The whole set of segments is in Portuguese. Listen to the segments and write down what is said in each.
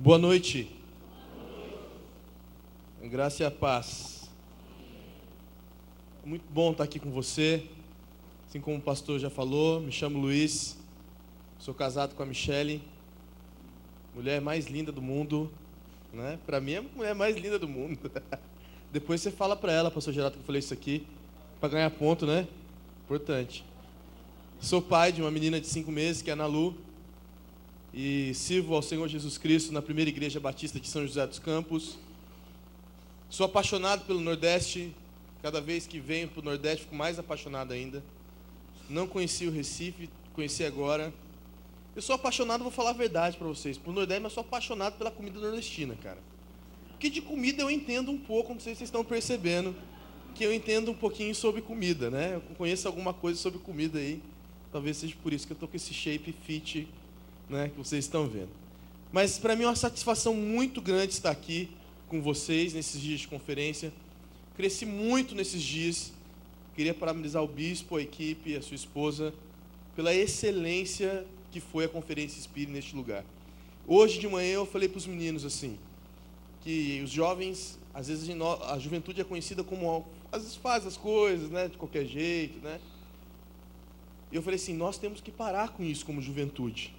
Boa noite. Graça e a paz. Muito bom estar aqui com você. Assim como o pastor já falou, me chamo Luiz. Sou casado com a Michele, mulher mais linda do mundo, né? Para mim é a mulher mais linda do mundo. Depois você fala para ela, pastor Geraldo, que eu falei isso aqui, para ganhar ponto, né? Importante. Sou pai de uma menina de cinco meses, que é a Nalu, e sirvo ao Senhor Jesus Cristo na primeira igreja batista de São José dos Campos. Sou apaixonado pelo Nordeste, cada vez que venho para o Nordeste fico mais apaixonado ainda. Não conheci o Recife, conheci agora. Eu sou apaixonado, vou falar a verdade para vocês, por Nordeste, mas sou apaixonado pela comida nordestina, cara. Porque de comida eu entendo um pouco, não sei se vocês estão percebendo, que eu entendo um pouquinho sobre comida, né? Eu conheço alguma coisa sobre comida aí. Talvez seja por isso que eu estou com esse shape fit né, que vocês estão vendo. Mas para mim é uma satisfação muito grande estar aqui com vocês nesses dias de conferência. Cresci muito nesses dias. Queria parabenizar o bispo, a equipe, a sua esposa, pela excelência que foi a conferência Espírita neste lugar. Hoje de manhã eu falei para os meninos assim, que os jovens, às vezes a juventude é conhecida como, às vezes faz as coisas, né, de qualquer jeito, né? Eu falei assim, nós temos que parar com isso como juventude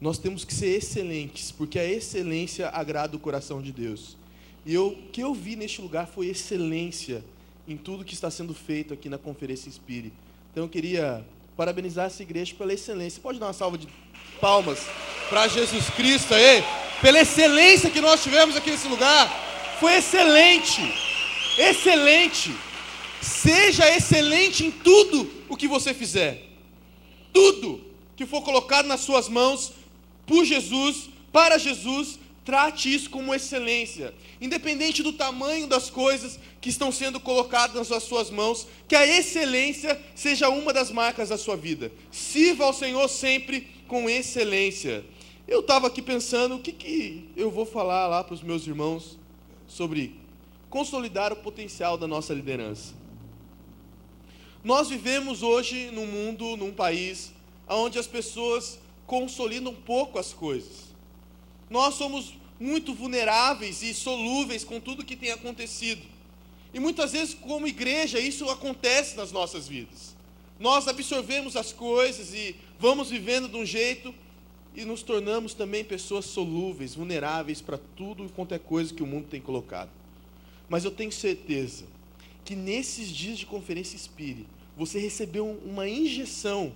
nós temos que ser excelentes, porque a excelência agrada o coração de Deus. E eu, o que eu vi neste lugar foi excelência em tudo que está sendo feito aqui na Conferência Espírita. Então eu queria parabenizar essa igreja pela excelência. Pode dar uma salva de palmas para Jesus Cristo aí, pela excelência que nós tivemos aqui nesse lugar. Foi excelente, excelente. Seja excelente em tudo o que você fizer. Tudo que for colocado nas suas mãos, por Jesus, para Jesus, trate isso como excelência. Independente do tamanho das coisas que estão sendo colocadas nas suas mãos, que a excelência seja uma das marcas da sua vida. Sirva ao Senhor sempre com excelência. Eu estava aqui pensando o que, que eu vou falar lá para os meus irmãos sobre consolidar o potencial da nossa liderança. Nós vivemos hoje num mundo, num país, onde as pessoas consolida um pouco as coisas. Nós somos muito vulneráveis e solúveis com tudo que tem acontecido. E muitas vezes, como igreja, isso acontece nas nossas vidas. Nós absorvemos as coisas e vamos vivendo de um jeito e nos tornamos também pessoas solúveis, vulneráveis para tudo e qualquer coisa que o mundo tem colocado. Mas eu tenho certeza que nesses dias de conferência espírita, você recebeu uma injeção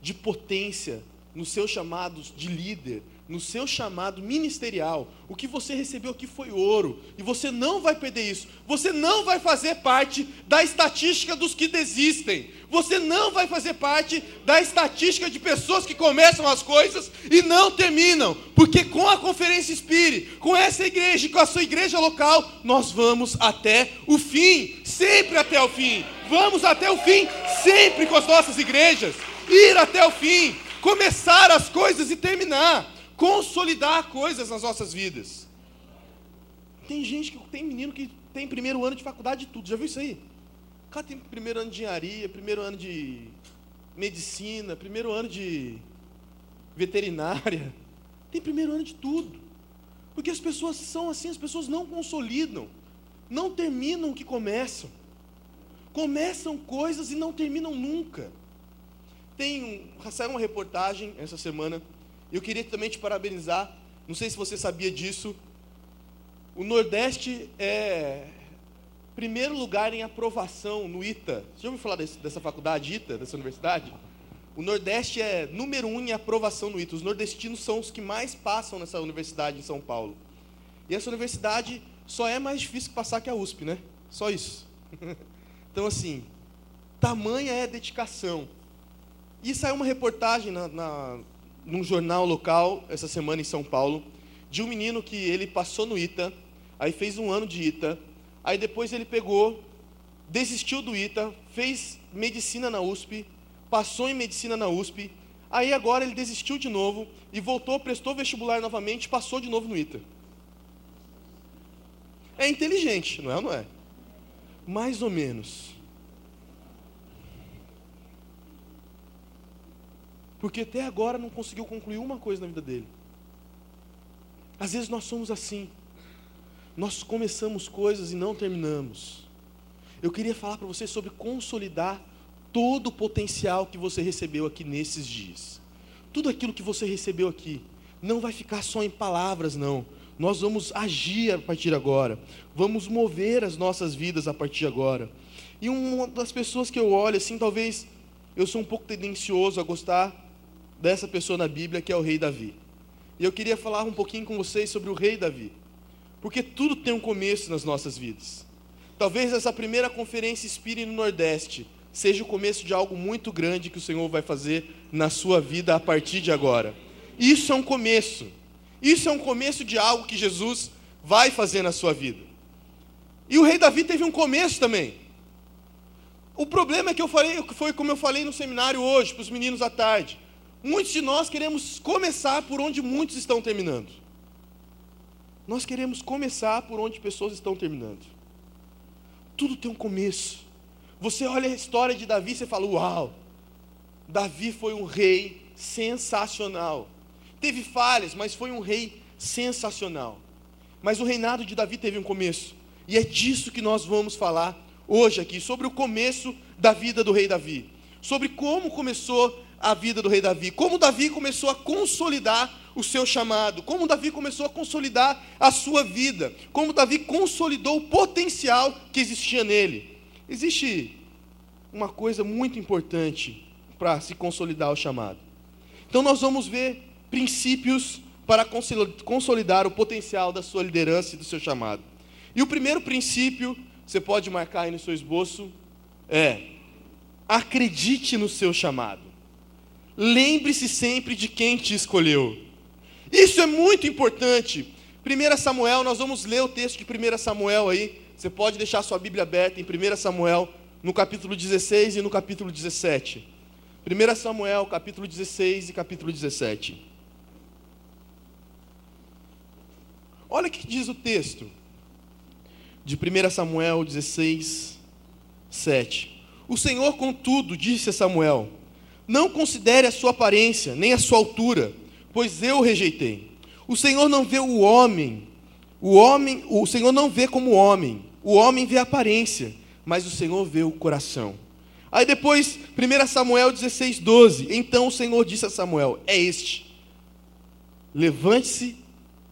de potência no seu chamado de líder, no seu chamado ministerial, o que você recebeu aqui foi ouro, e você não vai perder isso. Você não vai fazer parte da estatística dos que desistem. Você não vai fazer parte da estatística de pessoas que começam as coisas e não terminam, porque com a conferência Espírita, com essa igreja com a sua igreja local, nós vamos até o fim, sempre até o fim. Vamos até o fim, sempre com as nossas igrejas, ir até o fim começar as coisas e terminar, consolidar coisas nas nossas vidas. Tem gente que tem menino que tem primeiro ano de faculdade de tudo, já viu isso aí? O cara tem primeiro ano de engenharia, primeiro ano de medicina, primeiro ano de veterinária, tem primeiro ano de tudo. Porque as pessoas são assim, as pessoas não consolidam, não terminam o que começam. Começam coisas e não terminam nunca. Tem um, saiu uma reportagem essa semana, eu queria também te parabenizar. Não sei se você sabia disso. O Nordeste é primeiro lugar em aprovação no ITA. Você já ouviu falar desse, dessa faculdade ITA, dessa universidade? O Nordeste é número um em aprovação no ITA. Os nordestinos são os que mais passam nessa universidade em São Paulo. E essa universidade só é mais difícil passar que a USP, né? Só isso. então, assim, tamanha é a dedicação. E saiu uma reportagem na, na, num jornal local, essa semana em São Paulo, de um menino que ele passou no ITA, aí fez um ano de ITA, aí depois ele pegou, desistiu do ITA, fez medicina na USP, passou em medicina na USP, aí agora ele desistiu de novo e voltou, prestou vestibular novamente, passou de novo no ITA. É inteligente, não é ou não é? Mais ou menos. Porque até agora não conseguiu concluir uma coisa na vida dele. Às vezes nós somos assim. Nós começamos coisas e não terminamos. Eu queria falar para você sobre consolidar todo o potencial que você recebeu aqui nesses dias. Tudo aquilo que você recebeu aqui não vai ficar só em palavras, não. Nós vamos agir a partir de agora. Vamos mover as nossas vidas a partir de agora. E uma das pessoas que eu olho assim, talvez eu sou um pouco tendencioso a gostar dessa pessoa na Bíblia, que é o rei Davi. E eu queria falar um pouquinho com vocês sobre o rei Davi. Porque tudo tem um começo nas nossas vidas. Talvez essa primeira conferência Inspire no Nordeste seja o começo de algo muito grande que o Senhor vai fazer na sua vida a partir de agora. Isso é um começo. Isso é um começo de algo que Jesus vai fazer na sua vida. E o rei Davi teve um começo também. O problema é que eu falei, foi como eu falei no seminário hoje, para os meninos à tarde. Muitos de nós queremos começar por onde muitos estão terminando. Nós queremos começar por onde pessoas estão terminando. Tudo tem um começo. Você olha a história de Davi e você fala: Uau! Davi foi um rei sensacional. Teve falhas, mas foi um rei sensacional. Mas o reinado de Davi teve um começo. E é disso que nós vamos falar hoje aqui, sobre o começo da vida do rei Davi. Sobre como começou a vida do rei Davi, como Davi começou a consolidar o seu chamado, como Davi começou a consolidar a sua vida, como Davi consolidou o potencial que existia nele. Existe uma coisa muito importante para se consolidar o chamado. Então nós vamos ver princípios para consolidar o potencial da sua liderança e do seu chamado. E o primeiro princípio, você pode marcar aí no seu esboço, é acredite no seu chamado. Lembre-se sempre de quem te escolheu. Isso é muito importante. 1 Samuel, nós vamos ler o texto de 1 Samuel aí. Você pode deixar sua Bíblia aberta em 1 Samuel, no capítulo 16 e no capítulo 17. 1 Samuel, capítulo 16 e capítulo 17. Olha o que diz o texto de 1 Samuel 16, 7. O Senhor, contudo, disse a Samuel: não considere a sua aparência, nem a sua altura, pois eu o rejeitei. O Senhor não vê o homem, o homem, o Senhor não vê como homem. O homem vê a aparência, mas o Senhor vê o coração. Aí depois, 1 Samuel 16, 12. Então o Senhor disse a Samuel: É este. Levante-se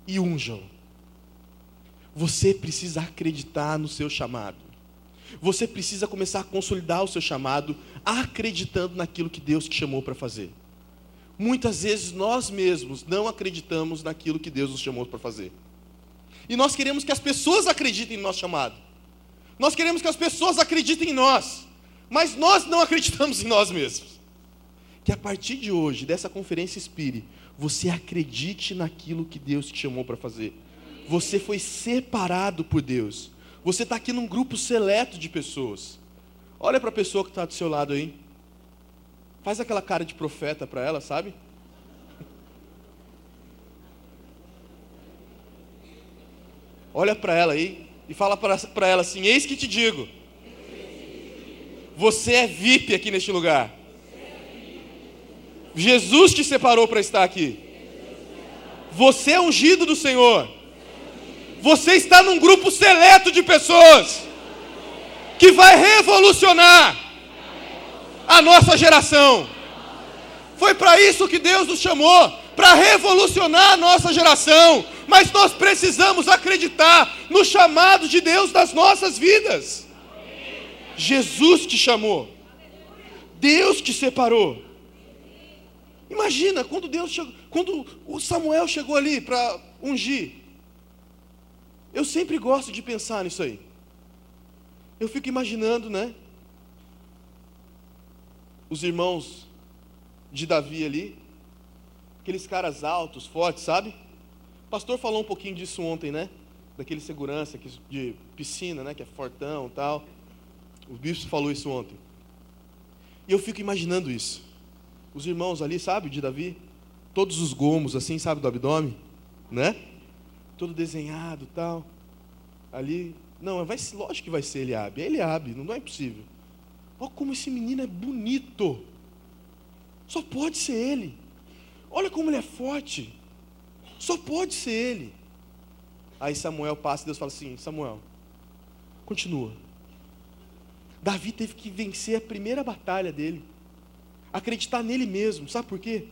e unjam. Você precisa acreditar no seu chamado. Você precisa começar a consolidar o seu chamado, acreditando naquilo que Deus te chamou para fazer. Muitas vezes nós mesmos não acreditamos naquilo que Deus nos chamou para fazer. E nós queremos que as pessoas acreditem no nosso chamado. Nós queremos que as pessoas acreditem em nós. Mas nós não acreditamos em nós mesmos. Que a partir de hoje, dessa conferência Espire, você acredite naquilo que Deus te chamou para fazer. Você foi separado por Deus. Você está aqui num grupo seleto de pessoas. Olha para a pessoa que está do seu lado aí. Faz aquela cara de profeta para ela, sabe? Olha para ela aí e fala para ela assim: Eis que te digo, você é VIP aqui neste lugar. Jesus te separou para estar aqui. Você é ungido do Senhor. Você está num grupo seleto de pessoas que vai revolucionar a nossa geração. Foi para isso que Deus nos chamou para revolucionar a nossa geração. Mas nós precisamos acreditar no chamado de Deus das nossas vidas. Jesus te chamou. Deus te separou. Imagina quando Deus chegou, quando o Samuel chegou ali para ungir. Eu sempre gosto de pensar nisso aí. Eu fico imaginando, né? Os irmãos de Davi ali, aqueles caras altos, fortes, sabe? O pastor falou um pouquinho disso ontem, né? Daquele segurança de piscina, né? Que é fortão e tal. O bispo falou isso ontem. E eu fico imaginando isso. Os irmãos ali, sabe, de Davi? Todos os gomos, assim, sabe, do abdômen, né? Todo desenhado tal. Ali, não, vai, lógico que vai ser Eliabe. É Eliabe, não, não é possível. Olha como esse menino é bonito. Só pode ser ele. Olha como ele é forte. Só pode ser ele. Aí Samuel passa e Deus fala assim: Samuel, continua. Davi teve que vencer a primeira batalha dele, acreditar nele mesmo. Sabe por quê?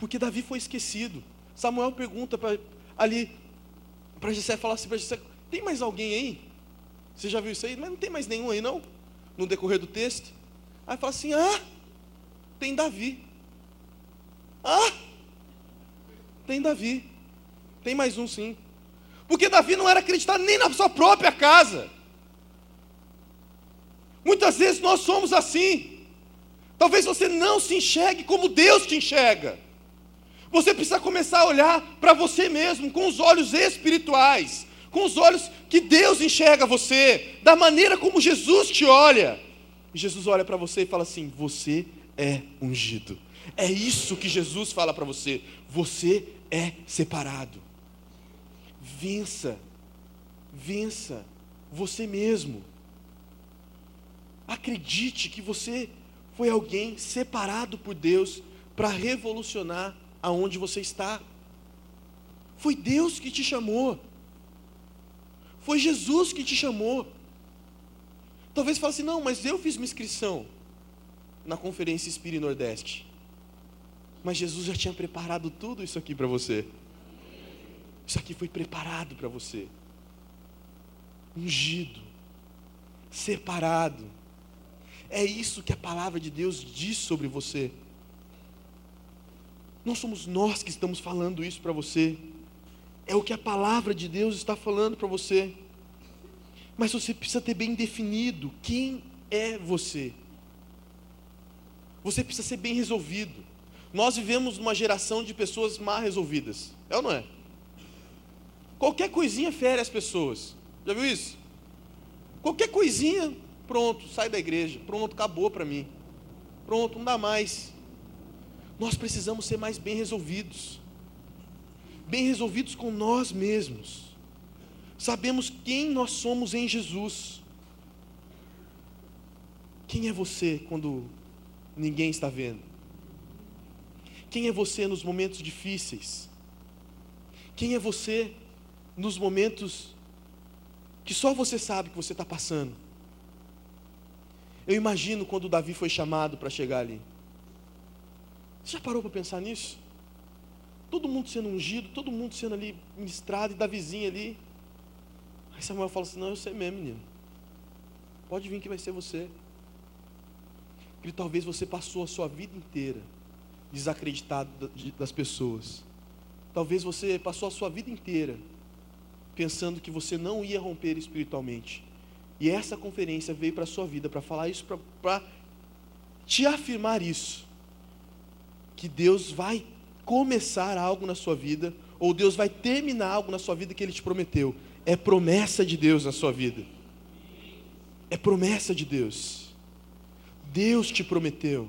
Porque Davi foi esquecido. Samuel pergunta para ali para Jessé falar assim para Jessé: tem mais alguém aí? Você já viu isso aí? Mas não tem mais nenhum aí não? No decorrer do texto. Aí fala assim: ah, tem Davi. Ah, tem Davi. Tem mais um sim. Porque Davi não era acreditado nem na sua própria casa. Muitas vezes nós somos assim. Talvez você não se enxergue como Deus te enxerga. Você precisa começar a olhar para você mesmo com os olhos espirituais, com os olhos que Deus enxerga você, da maneira como Jesus te olha. E Jesus olha para você e fala assim: Você é ungido. É isso que Jesus fala para você. Você é separado. Vença, vença você mesmo. Acredite que você foi alguém separado por Deus para revolucionar aonde você está. Foi Deus que te chamou. Foi Jesus que te chamou. Talvez fale assim: não, mas eu fiz uma inscrição na Conferência Espírita Nordeste. Mas Jesus já tinha preparado tudo isso aqui para você. Isso aqui foi preparado para você. Ungido, separado. É isso que a palavra de Deus diz sobre você. Não somos nós que estamos falando isso para você. É o que a palavra de Deus está falando para você. Mas você precisa ter bem definido quem é você. Você precisa ser bem resolvido. Nós vivemos numa geração de pessoas mal resolvidas. É ou não é? Qualquer coisinha fere as pessoas. Já viu isso? Qualquer coisinha, pronto, sai da igreja. Pronto, acabou para mim. Pronto, não dá mais. Nós precisamos ser mais bem resolvidos. Bem resolvidos com nós mesmos. Sabemos quem nós somos em Jesus. Quem é você quando ninguém está vendo? Quem é você nos momentos difíceis? Quem é você nos momentos que só você sabe que você está passando? Eu imagino quando Davi foi chamado para chegar ali. Você já parou para pensar nisso? Todo mundo sendo ungido, todo mundo sendo ali ministrado e da vizinha ali. Aí Samuel fala assim: Não, eu sei mesmo, menino. Pode vir que vai ser você. Que talvez você passou a sua vida inteira desacreditado das pessoas. Talvez você passou a sua vida inteira pensando que você não ia romper espiritualmente. E essa conferência veio para a sua vida para falar isso, para te afirmar isso que Deus vai começar algo na sua vida, ou Deus vai terminar algo na sua vida que Ele te prometeu. É promessa de Deus na sua vida. É promessa de Deus. Deus te prometeu.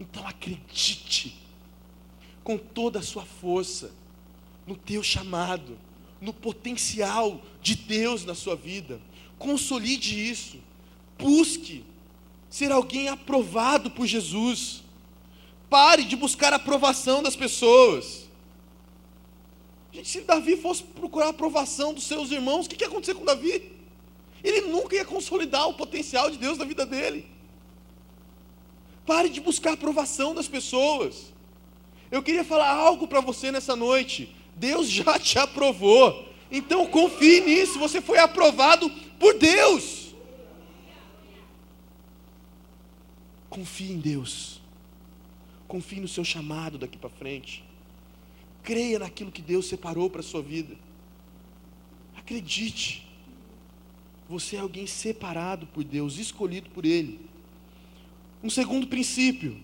Então acredite com toda a sua força no teu chamado, no potencial de Deus na sua vida. Consolide isso. Busque ser alguém aprovado por Jesus. Pare de buscar a aprovação das pessoas. Gente, se Davi fosse procurar a aprovação dos seus irmãos, o que, que ia acontecer com Davi? Ele nunca ia consolidar o potencial de Deus na vida dele. Pare de buscar a aprovação das pessoas. Eu queria falar algo para você nessa noite. Deus já te aprovou. Então confie nisso. Você foi aprovado por Deus. Confie em Deus. Confie no seu chamado daqui para frente. Creia naquilo que Deus separou para a sua vida. Acredite. Você é alguém separado por Deus, escolhido por Ele. Um segundo princípio,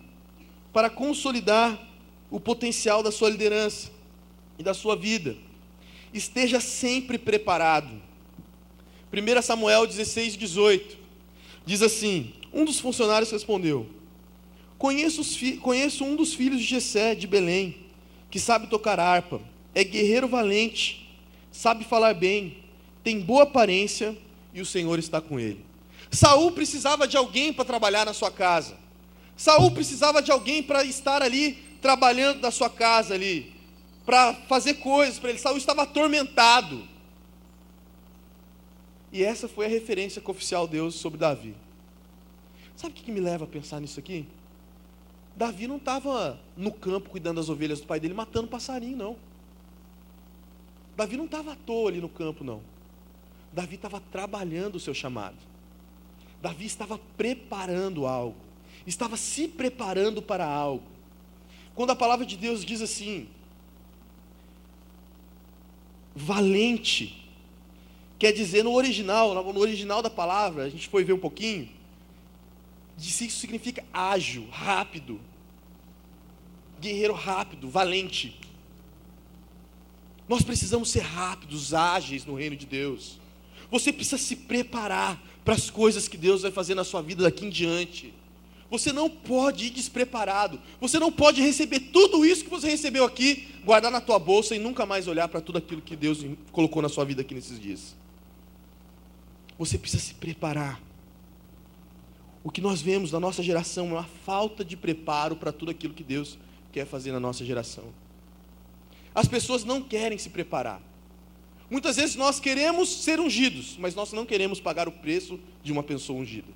para consolidar o potencial da sua liderança e da sua vida, esteja sempre preparado. 1 Samuel 16, 18 diz assim: Um dos funcionários respondeu: Conheço, conheço um dos filhos de Jessé, de Belém, que sabe tocar harpa, é guerreiro valente, sabe falar bem, tem boa aparência e o Senhor está com ele. Saul precisava de alguém para trabalhar na sua casa. Saul precisava de alguém para estar ali trabalhando na sua casa ali. para fazer coisas para ele. Saul estava atormentado. E essa foi a referência que oficial Deus sobre Davi. Sabe o que me leva a pensar nisso aqui? Davi não estava no campo cuidando das ovelhas do pai dele, matando passarinho, não. Davi não estava à toa ali no campo, não. Davi estava trabalhando o seu chamado. Davi estava preparando algo. Estava se preparando para algo. Quando a palavra de Deus diz assim, valente, quer dizer no original, no original da palavra, a gente foi ver um pouquinho, isso significa ágil, rápido, guerreiro rápido, valente. Nós precisamos ser rápidos, ágeis no reino de Deus. Você precisa se preparar para as coisas que Deus vai fazer na sua vida daqui em diante. Você não pode ir despreparado. Você não pode receber tudo isso que você recebeu aqui, guardar na tua bolsa e nunca mais olhar para tudo aquilo que Deus colocou na sua vida aqui nesses dias. Você precisa se preparar. O que nós vemos na nossa geração é uma falta de preparo para tudo aquilo que Deus quer fazer na nossa geração. As pessoas não querem se preparar. Muitas vezes nós queremos ser ungidos, mas nós não queremos pagar o preço de uma pessoa ungida.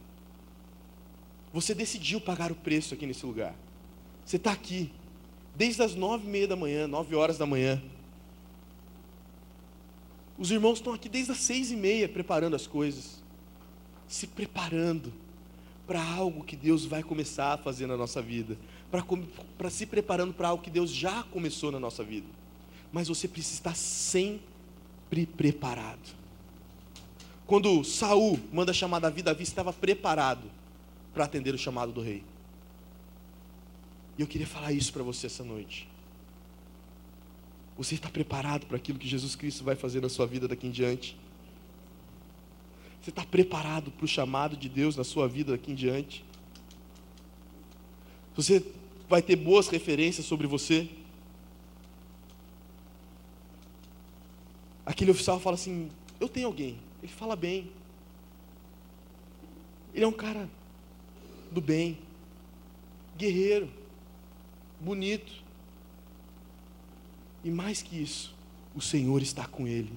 Você decidiu pagar o preço aqui nesse lugar. Você está aqui, desde as nove e meia da manhã, nove horas da manhã. Os irmãos estão aqui desde as seis e meia preparando as coisas, se preparando para algo que Deus vai começar a fazer na nossa vida, para se preparando para algo que Deus já começou na nossa vida mas você precisa estar sempre preparado. Quando Saul manda chamar Davi, Davi estava preparado para atender o chamado do rei. E eu queria falar isso para você essa noite. Você está preparado para aquilo que Jesus Cristo vai fazer na sua vida daqui em diante? Você está preparado para o chamado de Deus na sua vida daqui em diante? Você vai ter boas referências sobre você? Aquele oficial fala assim: Eu tenho alguém. Ele fala bem. Ele é um cara do bem, guerreiro, bonito. E mais que isso, o Senhor está com ele.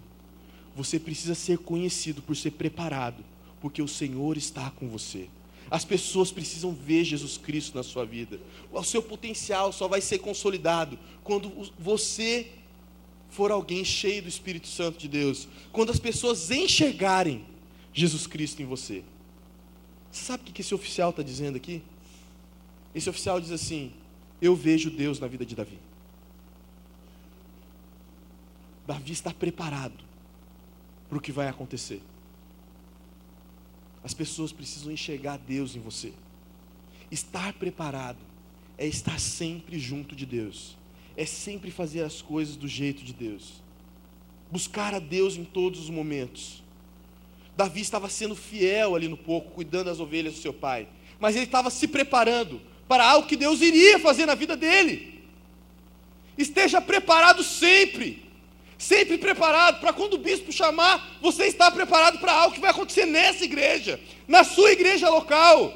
Você precisa ser conhecido por ser preparado, porque o Senhor está com você. As pessoas precisam ver Jesus Cristo na sua vida. O seu potencial só vai ser consolidado quando você for alguém cheio do Espírito Santo de Deus, quando as pessoas enxergarem Jesus Cristo em você. Sabe o que esse oficial está dizendo aqui? Esse oficial diz assim: Eu vejo Deus na vida de Davi. Davi está preparado para o que vai acontecer. As pessoas precisam enxergar Deus em você. Estar preparado é estar sempre junto de Deus é sempre fazer as coisas do jeito de Deus. Buscar a Deus em todos os momentos. Davi estava sendo fiel ali no pouco, cuidando das ovelhas do seu pai. Mas ele estava se preparando para algo que Deus iria fazer na vida dele. Esteja preparado sempre. Sempre preparado para quando o bispo chamar, você está preparado para algo que vai acontecer nessa igreja, na sua igreja local.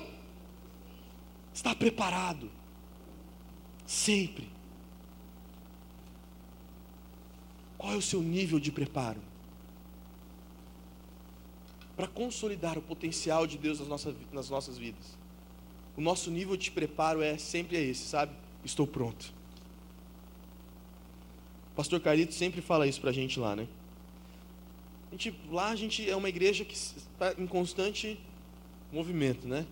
Está preparado. Sempre. Qual é o seu nível de preparo? Para consolidar o potencial de Deus nas nossas, nas nossas vidas. O nosso nível de preparo é sempre esse, sabe? Estou pronto. Pastor Carlito sempre fala isso para a gente lá, né? A gente, lá a gente é uma igreja que está em constante movimento, né?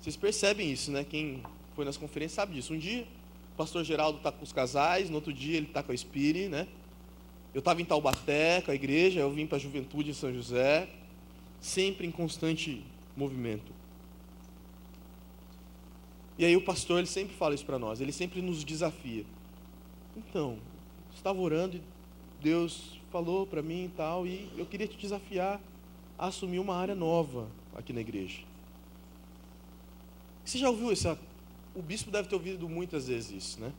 Vocês percebem isso, né? Quem foi nas conferências sabe disso. Um dia o pastor Geraldo está com os casais, no outro dia ele está com a Spire, né? Eu estava em Taubaté com a igreja, eu vim para a juventude em São José, sempre em constante movimento. E aí o pastor ele sempre fala isso para nós, ele sempre nos desafia. Então, estava orando e Deus falou para mim e tal, e eu queria te desafiar a assumir uma área nova aqui na igreja. Você já ouviu essa? O bispo deve ter ouvido muitas vezes isso, né?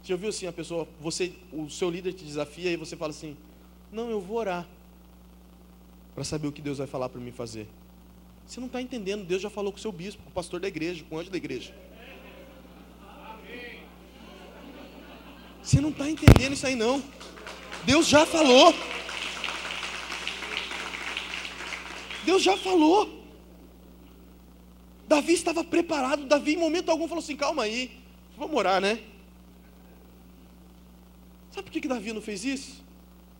Você já viu assim a pessoa, você, o seu líder te desafia e você fala assim: "Não, eu vou orar para saber o que Deus vai falar para mim fazer". Você não está entendendo, Deus já falou com o seu bispo, com o pastor da igreja, com o anjo da igreja. Você não está entendendo isso aí não. Deus já falou. Deus já falou. Davi estava preparado. Davi, em momento algum, falou assim: calma aí, vamos orar, né? Sabe por que, que Davi não fez isso?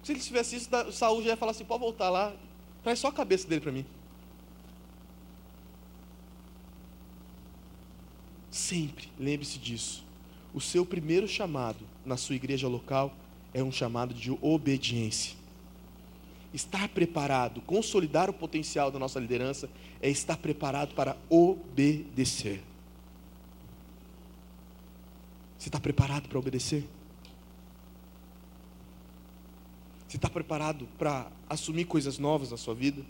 Se ele tivesse isso, Saul já ia falar assim: pode voltar lá, traz só a cabeça dele para mim. Sempre lembre-se disso. O seu primeiro chamado na sua igreja local é um chamado de obediência. Estar preparado, consolidar o potencial da nossa liderança é estar preparado para obedecer. Você está preparado para obedecer? Você está preparado para assumir coisas novas na sua vida?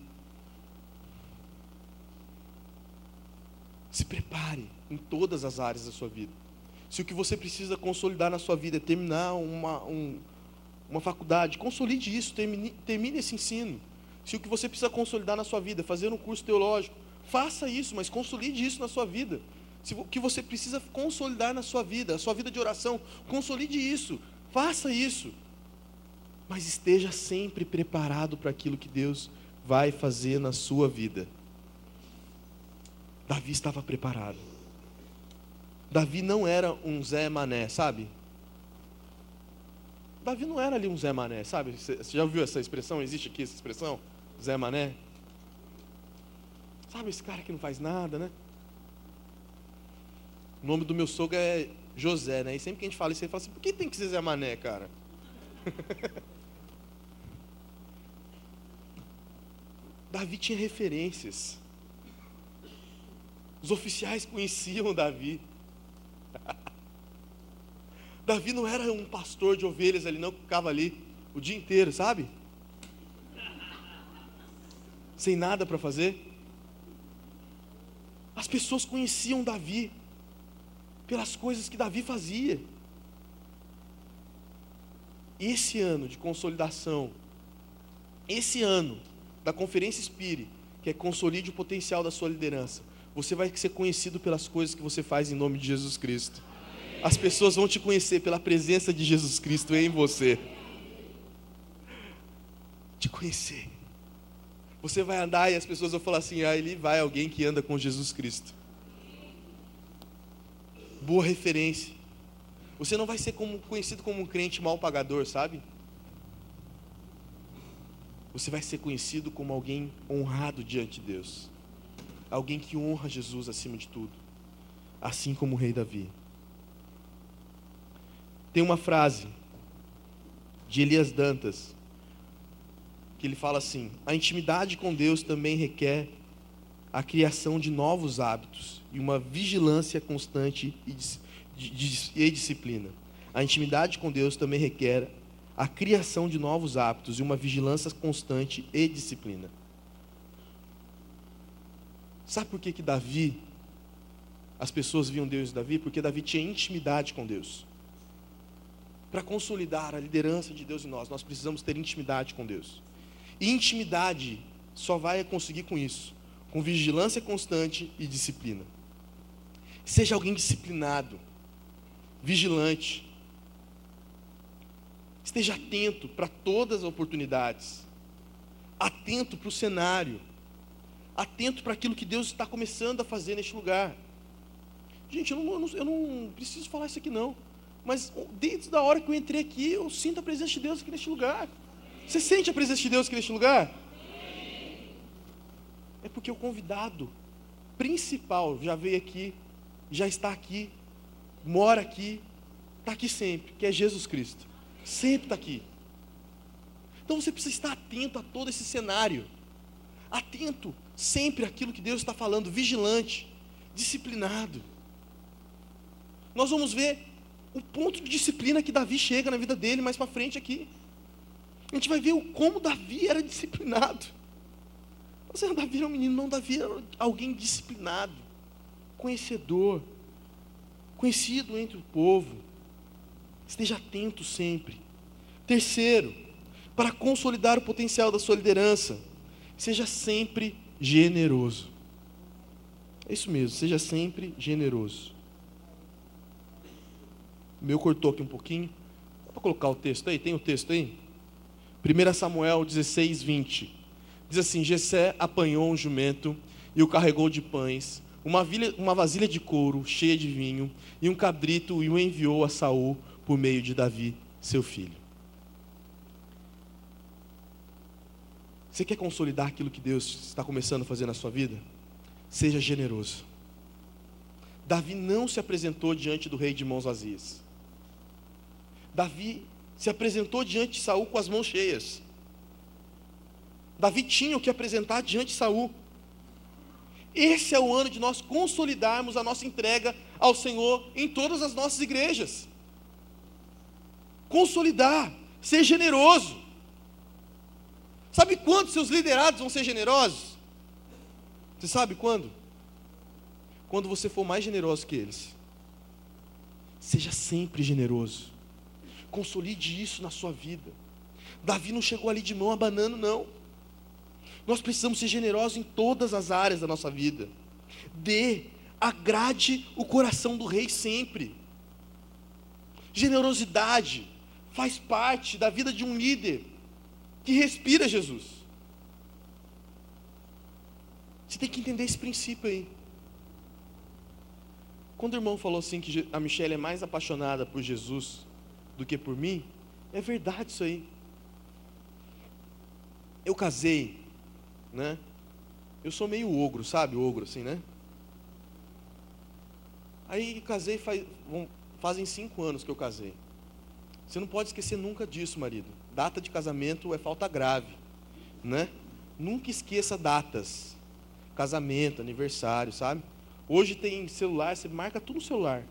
Se prepare em todas as áreas da sua vida. Se o que você precisa consolidar na sua vida é terminar uma, um, uma faculdade, consolide isso, termine, termine esse ensino. Se o que você precisa consolidar na sua vida é fazer um curso teológico, faça isso, mas consolide isso na sua vida. Se o que você precisa consolidar na sua vida, a sua vida de oração, consolide isso, faça isso. Mas esteja sempre preparado para aquilo que Deus vai fazer na sua vida. Davi estava preparado. Davi não era um Zé Mané, sabe? Davi não era ali um Zé Mané, sabe? Você já ouviu essa expressão? Existe aqui essa expressão? Zé Mané? Sabe esse cara que não faz nada, né? O nome do meu sogro é José, né? E sempre que a gente fala isso, ele fala assim: por que tem que ser Zé Mané, cara? Davi tinha referências. Os oficiais conheciam Davi. Davi não era um pastor de ovelhas ali, não, que ficava ali o dia inteiro, sabe? Sem nada para fazer. As pessoas conheciam Davi pelas coisas que Davi fazia. Esse ano de consolidação, esse ano da Conferência Espire, que é consolide o potencial da sua liderança, você vai ser conhecido pelas coisas que você faz em nome de Jesus Cristo. As pessoas vão te conhecer pela presença de Jesus Cristo em você. Te conhecer. Você vai andar e as pessoas vão falar assim: ah, ele vai alguém que anda com Jesus Cristo. Boa referência. Você não vai ser como, conhecido como um crente mal pagador, sabe? Você vai ser conhecido como alguém honrado diante de Deus alguém que honra Jesus acima de tudo, assim como o rei Davi. Tem uma frase de Elias Dantas que ele fala assim: a intimidade com Deus também requer a criação de novos hábitos e uma vigilância constante e, disciplina. A intimidade com Deus também requer a criação de novos hábitos e uma vigilância constante e disciplina. Sabe por que, que Davi, as pessoas viam Deus em Davi? Porque Davi tinha intimidade com Deus. Para consolidar a liderança de Deus em nós, nós precisamos ter intimidade com Deus. E intimidade só vai conseguir com isso, com vigilância constante e disciplina. Seja alguém disciplinado, vigilante. Esteja atento para todas as oportunidades. Atento para o cenário atento para aquilo que Deus está começando a fazer neste lugar. Gente, eu não, eu não, eu não preciso falar isso aqui não. Mas desde a hora que eu entrei aqui, eu sinto a presença de Deus aqui neste lugar. Você sente a presença de Deus aqui neste lugar? É porque o convidado principal já veio aqui, já está aqui, mora aqui, está aqui sempre, que é Jesus Cristo. Sempre está aqui. Então você precisa estar atento a todo esse cenário. Atento sempre aquilo que Deus está falando, vigilante, disciplinado. Nós vamos ver o ponto de disciplina que Davi chega na vida dele mais para frente aqui. A gente vai ver o como Davi era disciplinado. Você Davi era um menino, não, Davi era alguém disciplinado, conhecedor, conhecido entre o povo. Esteja atento sempre. Terceiro, para consolidar o potencial da sua liderança, seja sempre generoso. É isso mesmo, seja sempre generoso. O meu cortou aqui um pouquinho, Vou colocar o texto aí, tem o texto aí? 1 Samuel 16, 20. Diz assim: Jessé apanhou um jumento e o carregou de pães, uma, vilha, uma vasilha de couro cheia de vinho e um cabrito e o enviou a Saul por meio de Davi, seu filho. Você quer consolidar aquilo que Deus está começando a fazer na sua vida? Seja generoso. Davi não se apresentou diante do rei de mãos vazias. Davi se apresentou diante de Saul com as mãos cheias. Davi tinha o que apresentar diante de Saul. Esse é o ano de nós consolidarmos a nossa entrega ao Senhor em todas as nossas igrejas. Consolidar, ser generoso. Sabe quando seus liderados vão ser generosos? Você sabe quando? Quando você for mais generoso que eles. Seja sempre generoso. Consolide isso na sua vida. Davi não chegou ali de mão abanando, não. Nós precisamos ser generosos em todas as áreas da nossa vida. Dê, agrade o coração do rei sempre. Generosidade faz parte da vida de um líder que respira Jesus. Você tem que entender esse princípio aí. Quando o irmão falou assim que a Michelle é mais apaixonada por Jesus do que por mim, é verdade isso aí. Eu casei, né? Eu sou meio ogro, sabe? Ogro assim, né? Aí casei faz, fazem cinco anos que eu casei. Você não pode esquecer nunca disso, marido. Data de casamento é falta grave, né? Nunca esqueça datas. Casamento, aniversário, sabe? Hoje tem celular, você marca tudo no celular.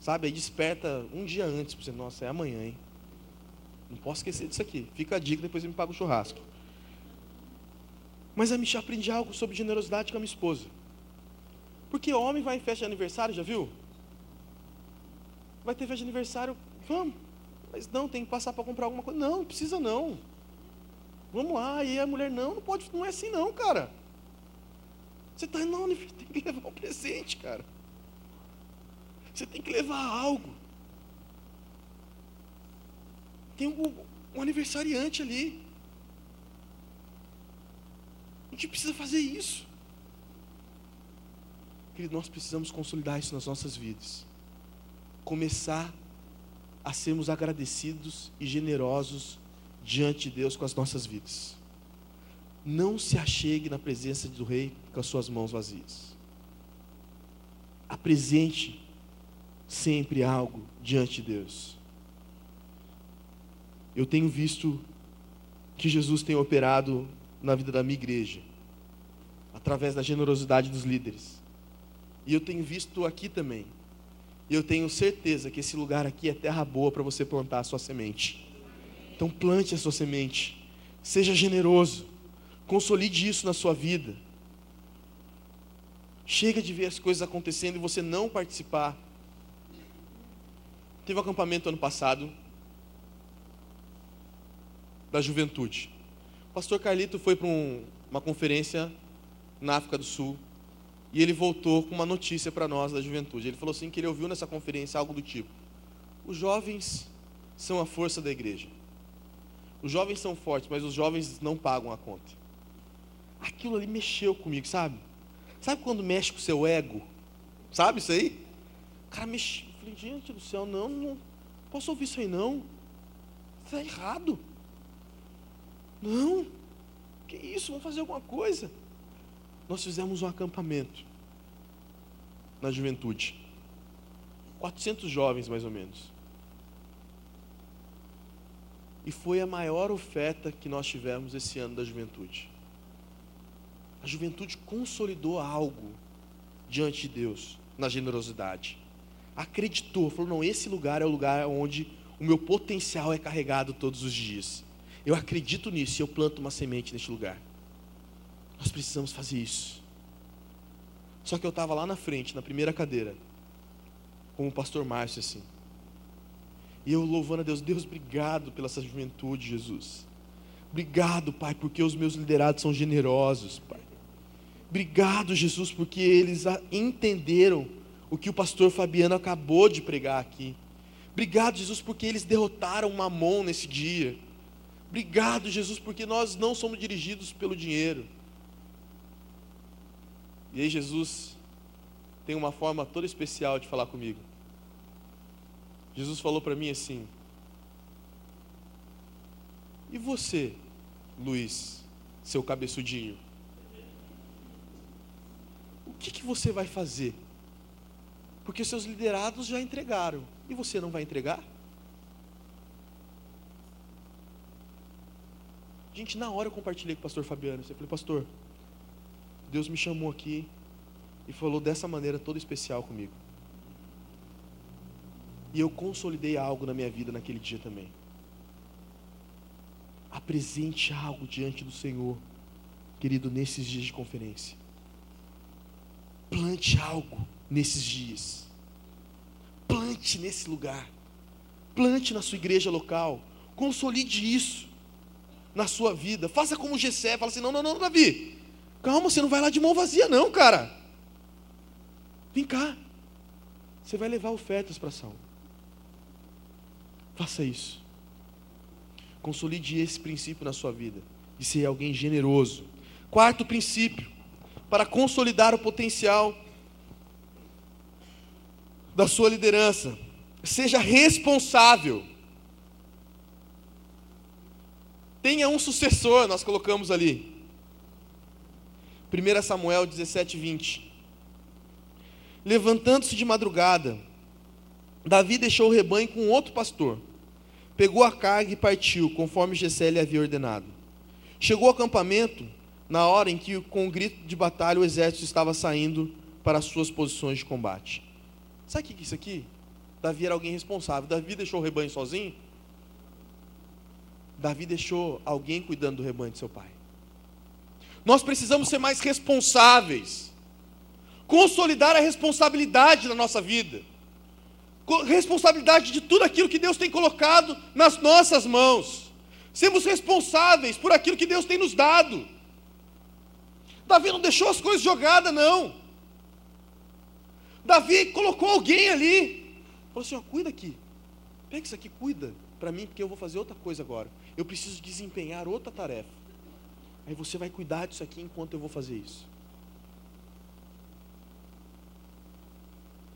Sabe? Aí desperta um dia antes para você, nossa, é amanhã, hein? Não posso esquecer disso aqui. Fica a dica, depois você me paga o churrasco. Mas a Michelle aprendi algo sobre generosidade com a minha esposa. Porque homem vai em festa de aniversário, já viu? Vai ter festa de aniversário, vamos. Mas não, tem que passar para comprar alguma coisa. Não, não precisa não. Vamos lá. E a mulher, não, não pode, não é assim não, cara. Você está indo tem que levar um presente, cara. Você tem que levar algo. Tem um, um aniversariante ali. A gente precisa fazer isso. Querido, nós precisamos consolidar isso nas nossas vidas. Começar sermos agradecidos e generosos diante de Deus com as nossas vidas. Não se achegue na presença do Rei com as suas mãos vazias. Apresente sempre algo diante de Deus. Eu tenho visto que Jesus tem operado na vida da minha igreja, através da generosidade dos líderes. E eu tenho visto aqui também. E eu tenho certeza que esse lugar aqui é terra boa para você plantar a sua semente. Então plante a sua semente. Seja generoso. Consolide isso na sua vida. Chega de ver as coisas acontecendo e você não participar. Teve um acampamento ano passado da juventude. O pastor Carlito foi para um, uma conferência na África do Sul e ele voltou com uma notícia para nós da juventude. Ele falou assim que ele ouviu nessa conferência algo do tipo: os jovens são a força da igreja. Os jovens são fortes, mas os jovens não pagam a conta. Aquilo ali mexeu comigo, sabe? Sabe quando mexe com o seu ego? Sabe isso aí? O cara mexe, falei, gente do céu, não, não posso ouvir isso aí não. É errado. Não. Que isso? Vamos fazer alguma coisa. Nós fizemos um acampamento na juventude. 400 jovens, mais ou menos. E foi a maior oferta que nós tivemos esse ano da juventude. A juventude consolidou algo diante de Deus na generosidade acreditou, falou: não, esse lugar é o lugar onde o meu potencial é carregado todos os dias. Eu acredito nisso e eu planto uma semente neste lugar. Nós precisamos fazer isso. Só que eu estava lá na frente, na primeira cadeira, como o pastor Márcio, assim. E eu louvando a Deus, Deus, obrigado pela essa juventude, Jesus. Obrigado, Pai, porque os meus liderados são generosos, Pai. Obrigado, Jesus, porque eles entenderam o que o pastor Fabiano acabou de pregar aqui. Obrigado, Jesus, porque eles derrotaram Mamon nesse dia. Obrigado, Jesus, porque nós não somos dirigidos pelo dinheiro. E aí, Jesus tem uma forma toda especial de falar comigo. Jesus falou para mim assim: E você, Luiz, seu cabeçudinho? O que, que você vai fazer? Porque seus liderados já entregaram. E você não vai entregar? Gente, na hora eu compartilhei com o pastor Fabiano. Eu falei, pastor, Deus me chamou aqui e falou dessa maneira toda especial comigo. E eu consolidei algo na minha vida naquele dia também. Apresente algo diante do Senhor, querido, nesses dias de conferência. Plante algo nesses dias. Plante nesse lugar. Plante na sua igreja local. Consolide isso na sua vida. Faça como Gessé, fala assim: "Não, não, não, Davi. Calma, você não vai lá de mão vazia não, cara. Vem cá. Você vai levar ofertas para Saul. Faça isso. Consolide esse princípio na sua vida, de ser alguém generoso. Quarto princípio, para consolidar o potencial da sua liderança, seja responsável. Tenha um sucessor, nós colocamos ali. 1 Samuel 17, 20. Levantando-se de madrugada, Davi deixou o rebanho com outro pastor. Pegou a carga e partiu, conforme Gessé lhe havia ordenado. Chegou ao acampamento na hora em que, com o grito de batalha, o exército estava saindo para as suas posições de combate. Sabe o que é isso aqui? Davi era alguém responsável. Davi deixou o rebanho sozinho? Davi deixou alguém cuidando do rebanho de seu pai. Nós precisamos ser mais responsáveis. Consolidar a responsabilidade na nossa vida responsabilidade de tudo aquilo que Deus tem colocado nas nossas mãos. Sermos responsáveis por aquilo que Deus tem nos dado. Davi não deixou as coisas jogadas, não. Davi colocou alguém ali. Falou assim: ó, cuida aqui. Pega isso aqui, cuida para mim, porque eu vou fazer outra coisa agora. Eu preciso desempenhar outra tarefa. Aí você vai cuidar disso aqui enquanto eu vou fazer isso.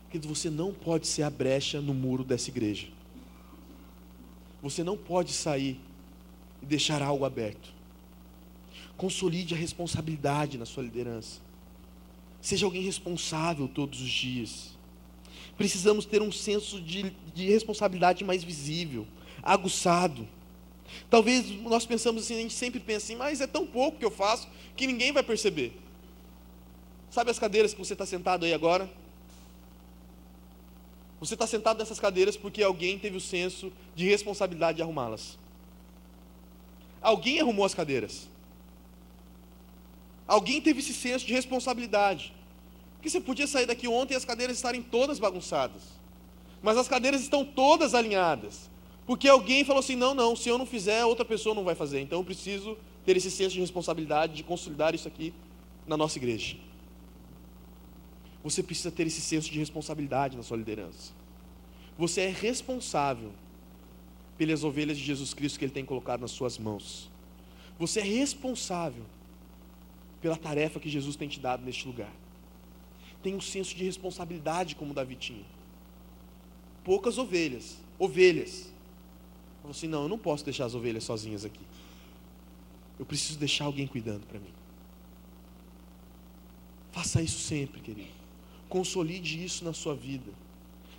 Querido, você não pode ser a brecha no muro dessa igreja. Você não pode sair e deixar algo aberto. Consolide a responsabilidade na sua liderança. Seja alguém responsável todos os dias. Precisamos ter um senso de, de responsabilidade mais visível, aguçado. Talvez nós pensamos assim, a gente sempre pensa assim, mas é tão pouco que eu faço que ninguém vai perceber. Sabe as cadeiras que você está sentado aí agora? Você está sentado nessas cadeiras porque alguém teve o senso de responsabilidade de arrumá-las. Alguém arrumou as cadeiras. Alguém teve esse senso de responsabilidade. Porque você podia sair daqui ontem e as cadeiras estarem todas bagunçadas. Mas as cadeiras estão todas alinhadas. Porque alguém falou assim: não, não, se eu não fizer, outra pessoa não vai fazer. Então eu preciso ter esse senso de responsabilidade de consolidar isso aqui na nossa igreja. Você precisa ter esse senso de responsabilidade na sua liderança. Você é responsável pelas ovelhas de Jesus Cristo que Ele tem colocado nas suas mãos. Você é responsável pela tarefa que Jesus tem te dado neste lugar. Tem um senso de responsabilidade como Davi tinha. Poucas ovelhas, ovelhas. Falou assim: não, eu não posso deixar as ovelhas sozinhas aqui. Eu preciso deixar alguém cuidando para mim. Faça isso sempre, querido. Consolide isso na sua vida.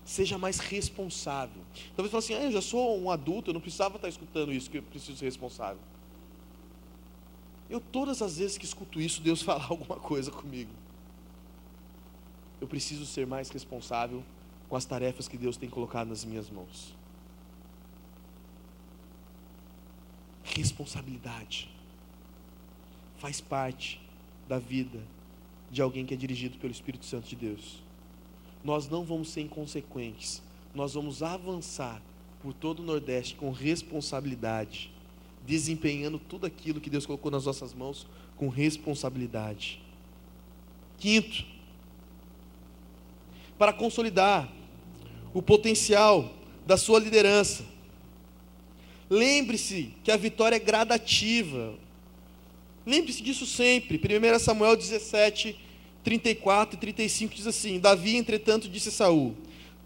Seja mais responsável. Talvez fale assim, ah, eu já sou um adulto, eu não precisava estar escutando isso, que eu preciso ser responsável. Eu, todas as vezes que escuto isso, Deus fala alguma coisa comigo. Eu preciso ser mais responsável com as tarefas que Deus tem colocado nas minhas mãos. Responsabilidade faz parte da vida de alguém que é dirigido pelo Espírito Santo de Deus. Nós não vamos ser inconsequentes, nós vamos avançar por todo o Nordeste com responsabilidade, desempenhando tudo aquilo que Deus colocou nas nossas mãos com responsabilidade. Quinto, para consolidar o potencial da sua liderança. Lembre-se que a vitória é gradativa. Lembre-se disso sempre. 1 Samuel 17, 34 e 35 diz assim: Davi, entretanto, disse a Saul: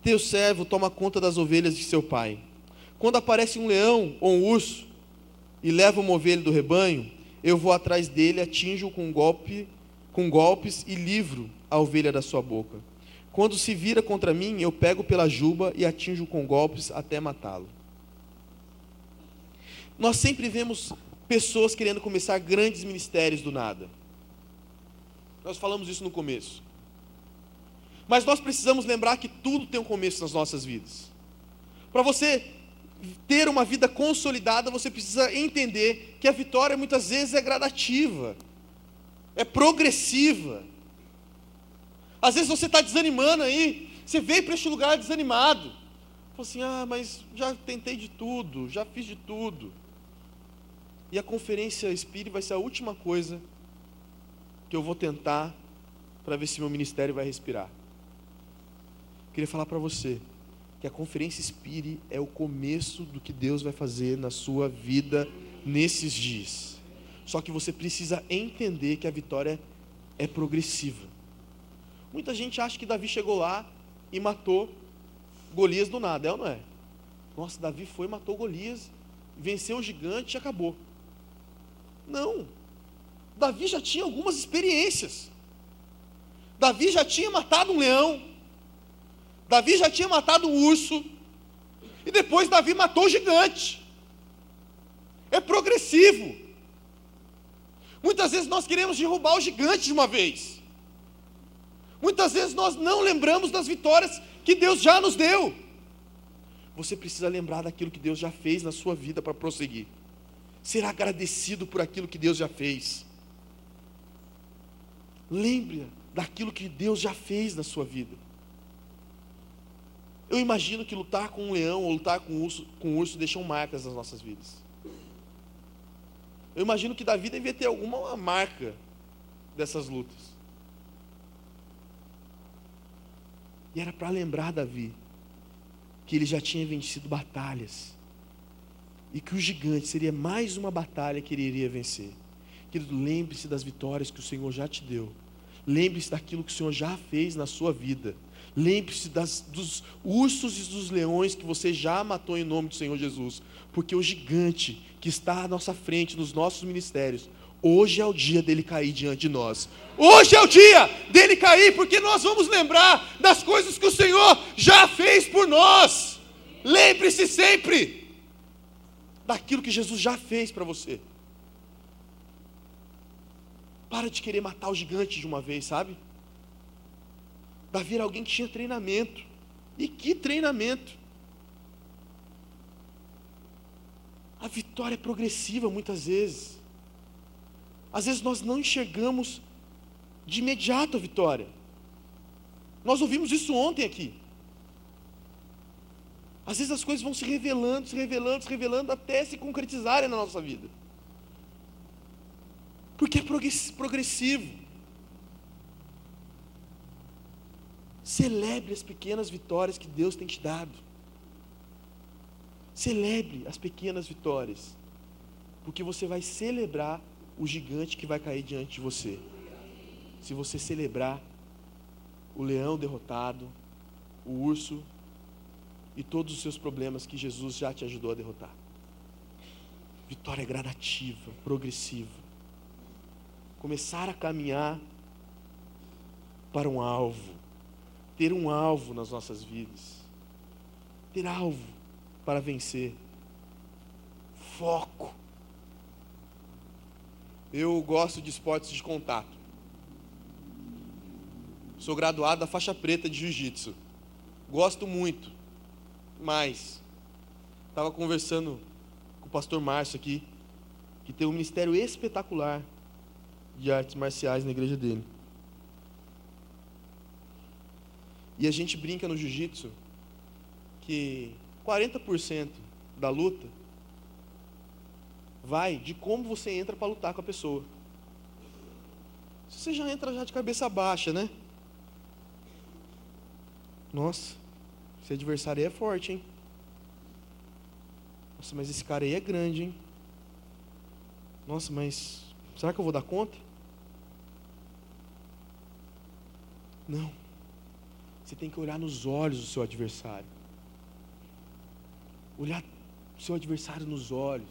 Teu servo toma conta das ovelhas de seu pai. Quando aparece um leão ou um urso e leva uma ovelha do rebanho, eu vou atrás dele, atinjo com golpe, com golpes e livro a ovelha da sua boca. Quando se vira contra mim, eu pego pela juba e atinjo com golpes até matá-lo. Nós sempre vemos pessoas querendo começar grandes ministérios do nada. Nós falamos isso no começo. Mas nós precisamos lembrar que tudo tem um começo nas nossas vidas. Para você ter uma vida consolidada, você precisa entender que a vitória muitas vezes é gradativa, é progressiva. Às vezes você está desanimando aí, você veio para este lugar desanimado. Fala assim: ah, mas já tentei de tudo, já fiz de tudo. E a conferência Espírita vai ser a última coisa que eu vou tentar para ver se meu ministério vai respirar. Queria falar para você que a conferência Espírita é o começo do que Deus vai fazer na sua vida nesses dias. Só que você precisa entender que a vitória é progressiva. Muita gente acha que Davi chegou lá e matou Golias do nada, é ou não é? Nossa, Davi foi, matou Golias, venceu o gigante e acabou. Não. Davi já tinha algumas experiências. Davi já tinha matado um leão. Davi já tinha matado um urso. E depois Davi matou o gigante. É progressivo. Muitas vezes nós queremos derrubar o gigante de uma vez. Muitas vezes nós não lembramos das vitórias que Deus já nos deu. Você precisa lembrar daquilo que Deus já fez na sua vida para prosseguir ser agradecido por aquilo que Deus já fez. Lembre daquilo que Deus já fez na sua vida. Eu imagino que lutar com um leão ou lutar com um urso, com um urso deixam marcas nas nossas vidas. Eu imagino que Davi devia ter alguma marca dessas lutas. E era para lembrar Davi que ele já tinha vencido batalhas e que o gigante seria mais uma batalha que ele iria vencer. Querido, lembre-se das vitórias que o Senhor já te deu. Lembre-se daquilo que o Senhor já fez na sua vida. Lembre-se dos ursos e dos leões que você já matou em nome do Senhor Jesus. Porque o gigante que está à nossa frente, nos nossos ministérios, hoje é o dia dele cair diante de nós. Hoje é o dia dele cair, porque nós vamos lembrar das coisas que o Senhor já fez por nós. Lembre-se sempre daquilo que Jesus já fez para você. Para de querer matar o gigante de uma vez, sabe? Davi era alguém que tinha treinamento. E que treinamento! A vitória é progressiva muitas vezes. Às vezes nós não enxergamos de imediato a vitória. Nós ouvimos isso ontem aqui. Às vezes as coisas vão se revelando, se revelando, se revelando até se concretizarem na nossa vida. Porque é progressivo. Celebre as pequenas vitórias que Deus tem te dado. Celebre as pequenas vitórias. Porque você vai celebrar o gigante que vai cair diante de você. Se você celebrar o leão derrotado, o urso e todos os seus problemas que Jesus já te ajudou a derrotar. Vitória gradativa, progressiva. Começar a caminhar para um alvo. Ter um alvo nas nossas vidas. Ter alvo para vencer. Foco. Eu gosto de esportes de contato. Sou graduado da faixa preta de jiu-jitsu. Gosto muito mais. Estava conversando com o pastor Márcio aqui, que tem um ministério espetacular de artes marciais na igreja dele. E a gente brinca no jiu-jitsu que 40% da luta vai de como você entra para lutar com a pessoa. Você já entra já de cabeça baixa, né? Nossa, esse adversário é forte, hein? Nossa, mas esse cara aí é grande, hein? Nossa, mas será que eu vou dar conta? Não. Você tem que olhar nos olhos do seu adversário. Olhar o seu adversário nos olhos.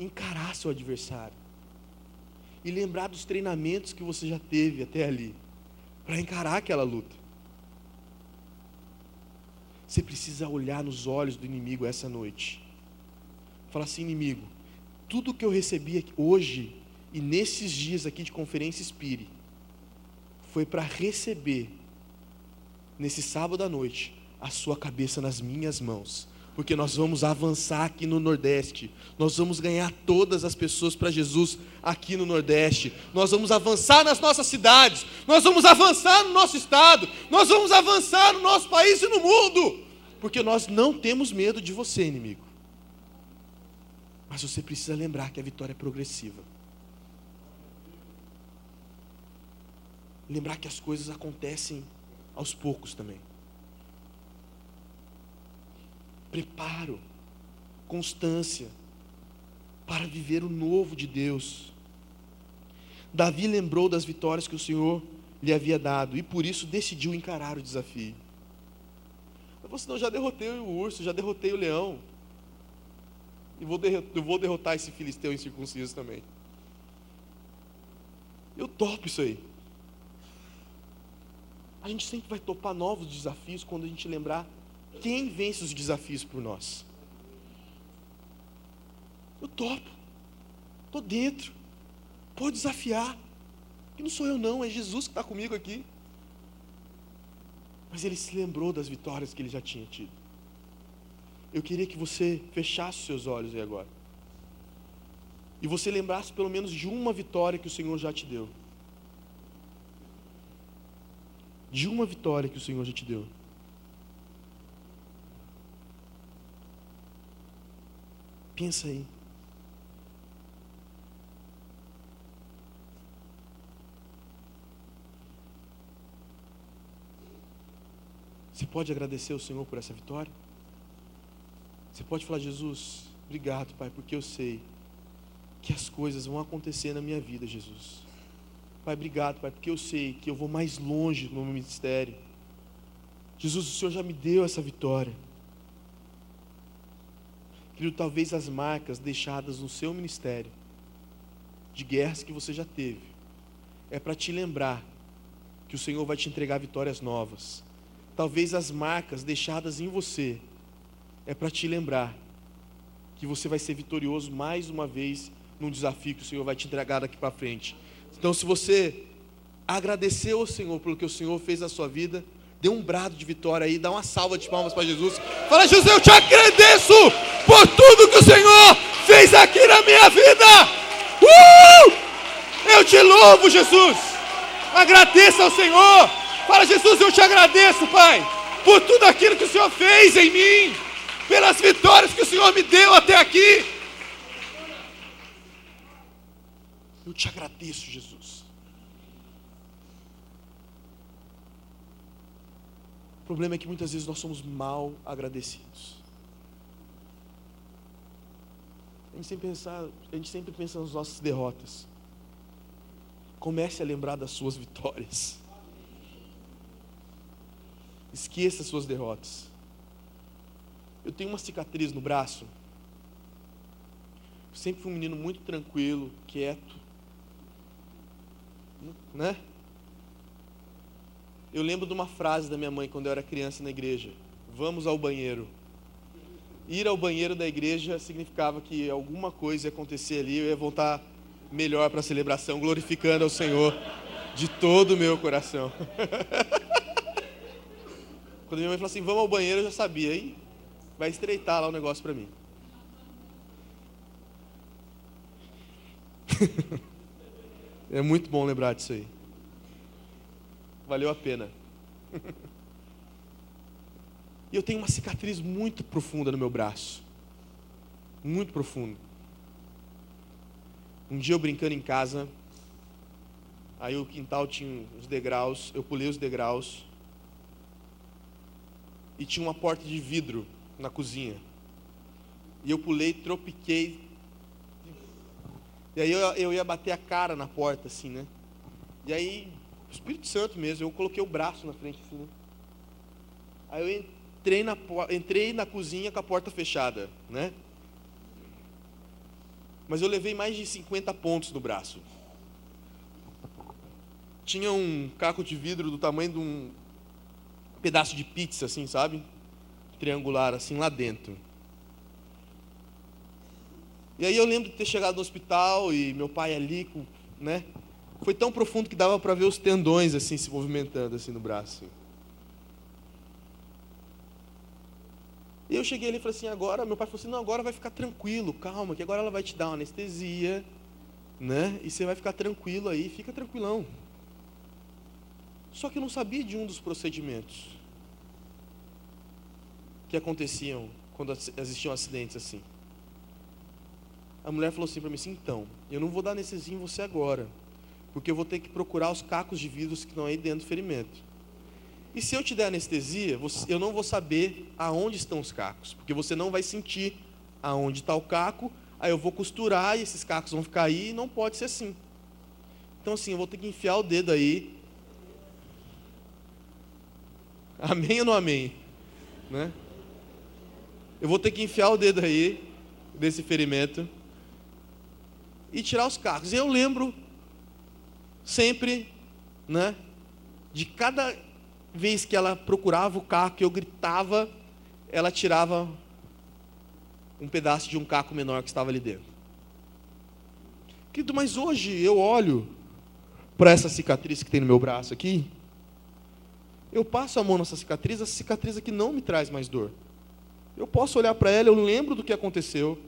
Encarar seu adversário. E lembrar dos treinamentos que você já teve até ali. Para encarar aquela luta. Você precisa olhar nos olhos do inimigo essa noite. Falar assim, inimigo, tudo que eu recebi hoje e nesses dias aqui de conferência Espírita foi para receber, nesse sábado à noite, a sua cabeça nas minhas mãos. Porque nós vamos avançar aqui no Nordeste, nós vamos ganhar todas as pessoas para Jesus aqui no Nordeste, nós vamos avançar nas nossas cidades, nós vamos avançar no nosso estado, nós vamos avançar no nosso país e no mundo, porque nós não temos medo de você, inimigo. Mas você precisa lembrar que a vitória é progressiva. lembrar que as coisas acontecem aos poucos também. Preparo, constância para viver o novo de Deus. Davi lembrou das vitórias que o Senhor lhe havia dado e por isso decidiu encarar o desafio. Você não, já derrotei o urso, já derrotei o leão. E vou, eu vou derrotar esse filisteu incircunciso também. Eu topo isso aí. A gente sempre vai topar novos desafios quando a gente lembrar quem vence os desafios por nós. Eu topo. Estou dentro. Pode desafiar. E não sou eu não, é Jesus que está comigo aqui. Mas ele se lembrou das vitórias que ele já tinha tido. Eu queria que você fechasse os seus olhos aí agora. E você lembrasse pelo menos de uma vitória que o Senhor já te deu. de uma vitória que o Senhor já te deu. Pensa aí. Você pode agradecer ao Senhor por essa vitória? Você pode falar, Jesus, obrigado, Pai, porque eu sei que as coisas vão acontecer na minha vida, Jesus. Pai, obrigado, Pai, porque eu sei que eu vou mais longe no meu ministério. Jesus, o Senhor já me deu essa vitória. Querido, talvez as marcas deixadas no seu ministério, de guerras que você já teve, é para te lembrar que o Senhor vai te entregar vitórias novas. Talvez as marcas deixadas em você, é para te lembrar que você vai ser vitorioso mais uma vez num desafio que o Senhor vai te entregar daqui para frente. Então, se você agradeceu ao Senhor pelo que o Senhor fez na sua vida, dê um brado de vitória aí, dá uma salva de palmas para Jesus. Fala, Jesus, eu te agradeço por tudo que o Senhor fez aqui na minha vida. Uh! Eu te louvo, Jesus. Agradeça ao Senhor. Fala, Jesus, eu te agradeço, Pai, por tudo aquilo que o Senhor fez em mim, pelas vitórias que o Senhor me deu até aqui. Eu te agradeço, Jesus. O problema é que muitas vezes nós somos mal agradecidos. A gente sempre pensa, a gente sempre pensa nas nossas derrotas. Comece a lembrar das suas vitórias. Esqueça as suas derrotas. Eu tenho uma cicatriz no braço. sempre fui um menino muito tranquilo, quieto né? Eu lembro de uma frase da minha mãe quando eu era criança na igreja: Vamos ao banheiro. Ir ao banheiro da igreja significava que alguma coisa ia acontecer ali, eu ia voltar melhor para a celebração, glorificando ao Senhor de todo o meu coração. Quando minha mãe falou assim: Vamos ao banheiro, eu já sabia, hein? Vai estreitar lá o negócio para mim. É muito bom lembrar disso aí. Valeu a pena. E eu tenho uma cicatriz muito profunda no meu braço. Muito profunda. Um dia eu brincando em casa, aí o quintal tinha os degraus, eu pulei os degraus e tinha uma porta de vidro na cozinha. E eu pulei, tropiquei. E aí eu, eu ia bater a cara na porta, assim, né? E aí, Espírito Santo mesmo, eu coloquei o braço na frente, assim, né? Aí eu entrei na, entrei na cozinha com a porta fechada, né? Mas eu levei mais de 50 pontos no braço. Tinha um caco de vidro do tamanho de um pedaço de pizza, assim, sabe? Triangular, assim, lá dentro. E aí eu lembro de ter chegado no hospital e meu pai ali, né? Foi tão profundo que dava para ver os tendões assim se movimentando assim no braço. Assim. E eu cheguei ali e falei assim, agora, meu pai falou assim, não, agora vai ficar tranquilo, calma, que agora ela vai te dar uma anestesia, né? E você vai ficar tranquilo aí, fica tranquilão. Só que eu não sabia de um dos procedimentos que aconteciam quando existiam acidentes assim. A mulher falou assim para mim assim, então, eu não vou dar anestesia em você agora, porque eu vou ter que procurar os cacos de vidros que estão aí dentro do ferimento. E se eu te der anestesia, eu não vou saber aonde estão os cacos, porque você não vai sentir aonde está o caco, aí eu vou costurar e esses cacos vão ficar aí, e não pode ser assim. Então assim, eu vou ter que enfiar o dedo aí. Amém ou não amém? Né? Eu vou ter que enfiar o dedo aí desse ferimento e tirar os cacos. Eu lembro sempre, né, de cada vez que ela procurava o caco que eu gritava, ela tirava um pedaço de um caco menor que estava ali dentro. Querido, mas hoje eu olho para essa cicatriz que tem no meu braço aqui, eu passo a mão nessa cicatriz, essa cicatriz aqui não me traz mais dor. Eu posso olhar para ela, eu lembro do que aconteceu,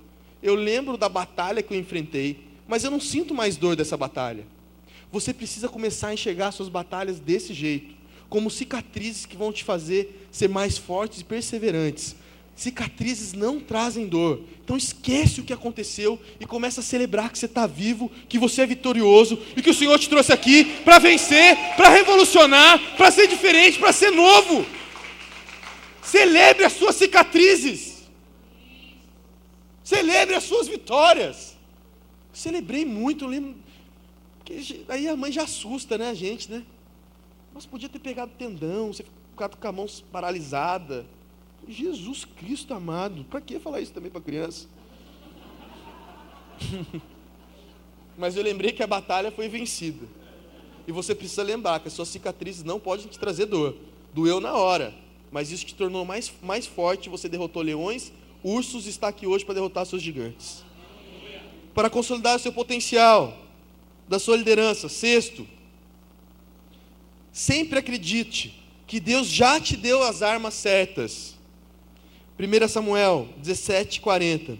eu lembro da batalha que eu enfrentei, mas eu não sinto mais dor dessa batalha. Você precisa começar a enxergar suas batalhas desse jeito como cicatrizes que vão te fazer ser mais fortes e perseverantes. Cicatrizes não trazem dor. Então esquece o que aconteceu e começa a celebrar que você está vivo, que você é vitorioso e que o Senhor te trouxe aqui para vencer, para revolucionar, para ser diferente, para ser novo. Celebre as suas cicatrizes. Celebre as suas vitórias. Celebrei muito, lembro. Aí a mãe já assusta, né, a gente, né? Mas podia ter pegado tendão, você ficado com a mão paralisada. Jesus Cristo amado, para que falar isso também para criança? Mas eu lembrei que a batalha foi vencida. E você precisa lembrar que as suas cicatrizes não podem te trazer dor. Doeu na hora, mas isso te tornou mais, mais forte. Você derrotou leões, ursos, está aqui hoje para derrotar seus gigantes. Para consolidar o seu potencial, da sua liderança. Sexto, Sempre acredite que Deus já te deu as armas certas. 1 Samuel 17, 40.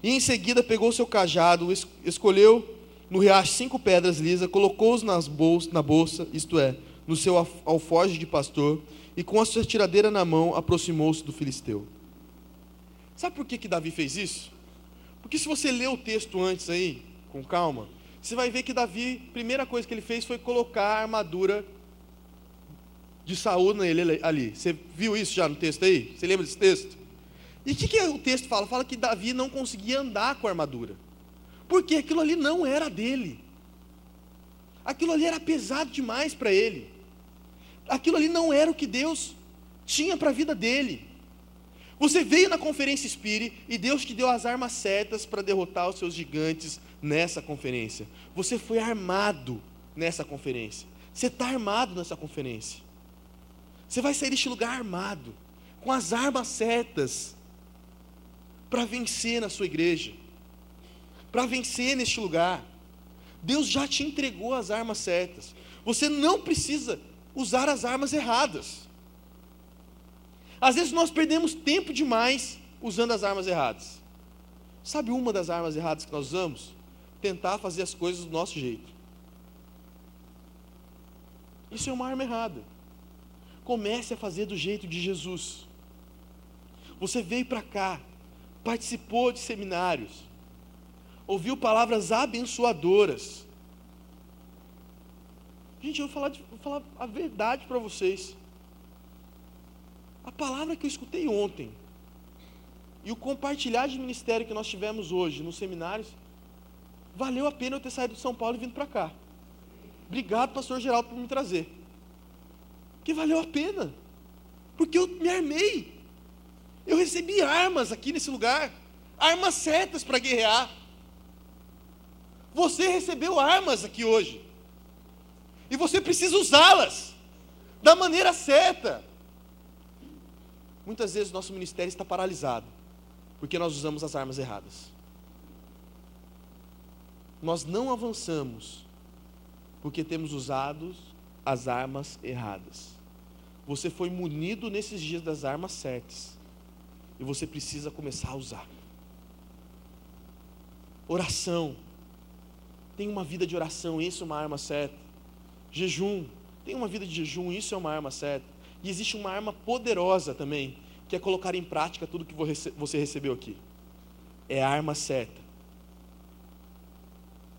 E em seguida pegou seu cajado, escolheu no riacho cinco pedras lisas, colocou-os na bolsa, isto é, no seu alforje de pastor, e com a sua tiradeira na mão aproximou-se do filisteu. Sabe por que, que Davi fez isso? Porque se você ler o texto antes aí, com calma, você vai ver que Davi, primeira coisa que ele fez foi colocar a armadura de Saul nele ali. Você viu isso já no texto aí? Você lembra desse texto? E o que, que o texto fala? Fala que Davi não conseguia andar com a armadura. Porque aquilo ali não era dele. Aquilo ali era pesado demais para ele. Aquilo ali não era o que Deus tinha para a vida dele. Você veio na conferência Espírita e Deus te deu as armas certas para derrotar os seus gigantes nessa conferência. Você foi armado nessa conferência. Você está armado nessa conferência. Você vai sair deste lugar armado, com as armas certas, para vencer na sua igreja, para vencer neste lugar. Deus já te entregou as armas certas. Você não precisa usar as armas erradas. Às vezes nós perdemos tempo demais usando as armas erradas. Sabe uma das armas erradas que nós usamos? Tentar fazer as coisas do nosso jeito. Isso é uma arma errada. Comece a fazer do jeito de Jesus. Você veio para cá, participou de seminários, ouviu palavras abençoadoras. Gente, eu vou falar, vou falar a verdade para vocês. A palavra que eu escutei ontem E o compartilhar de ministério que nós tivemos hoje nos seminários, valeu a pena eu ter saído de São Paulo e vindo para cá. Obrigado, pastor Geraldo, por me trazer. Que valeu a pena. Porque eu me armei. Eu recebi armas aqui nesse lugar. Armas certas para guerrear. Você recebeu armas aqui hoje. E você precisa usá-las da maneira certa. Muitas vezes nosso ministério está paralisado porque nós usamos as armas erradas. Nós não avançamos porque temos usado as armas erradas. Você foi munido nesses dias das armas certas. E você precisa começar a usar. Oração. Tem uma vida de oração, isso é uma arma certa. Jejum. Tem uma vida de jejum, isso é uma arma certa. E existe uma arma poderosa também, que é colocar em prática tudo que você recebeu aqui. É a arma certa.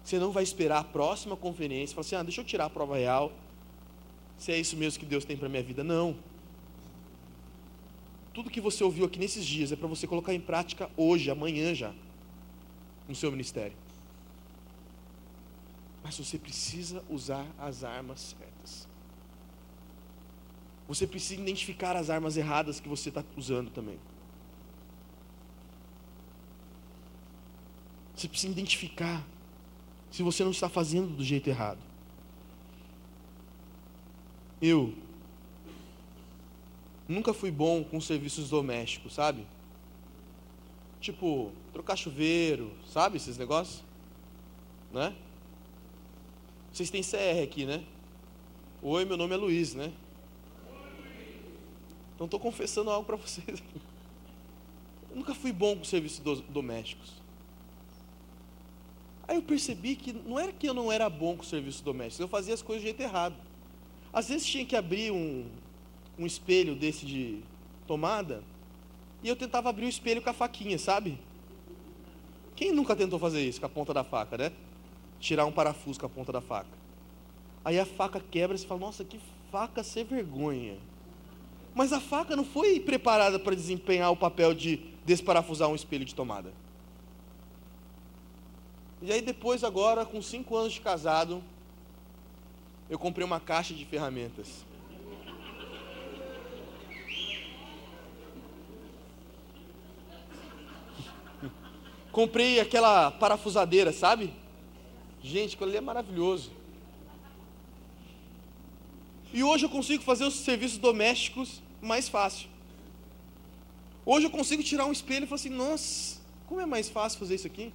Você não vai esperar a próxima conferência e falar assim: ah, deixa eu tirar a prova real, se é isso mesmo que Deus tem para minha vida. Não. Tudo que você ouviu aqui nesses dias é para você colocar em prática hoje, amanhã já, no seu ministério. Mas você precisa usar as armas certas. Você precisa identificar as armas erradas que você está usando também. Você precisa identificar se você não está fazendo do jeito errado. Eu nunca fui bom com serviços domésticos, sabe? Tipo, trocar chuveiro, sabe esses negócios? Né? Vocês têm CR aqui, né? Oi, meu nome é Luiz, né? Então estou confessando algo para vocês. Eu nunca fui bom com serviços do, domésticos. Aí eu percebi que não era que eu não era bom com serviços domésticos, eu fazia as coisas do jeito errado. Às vezes tinha que abrir um, um espelho desse de tomada, e eu tentava abrir o espelho com a faquinha, sabe? Quem nunca tentou fazer isso com a ponta da faca, né? Tirar um parafuso com a ponta da faca. Aí a faca quebra e você fala, nossa, que faca sem vergonha. Mas a faca não foi preparada para desempenhar o papel de desparafusar um espelho de tomada. E aí depois, agora, com cinco anos de casado, eu comprei uma caixa de ferramentas. comprei aquela parafusadeira, sabe? Gente, aquilo ali é maravilhoso. E hoje eu consigo fazer os serviços domésticos mais fácil. Hoje eu consigo tirar um espelho e falar assim: nossa, como é mais fácil fazer isso aqui?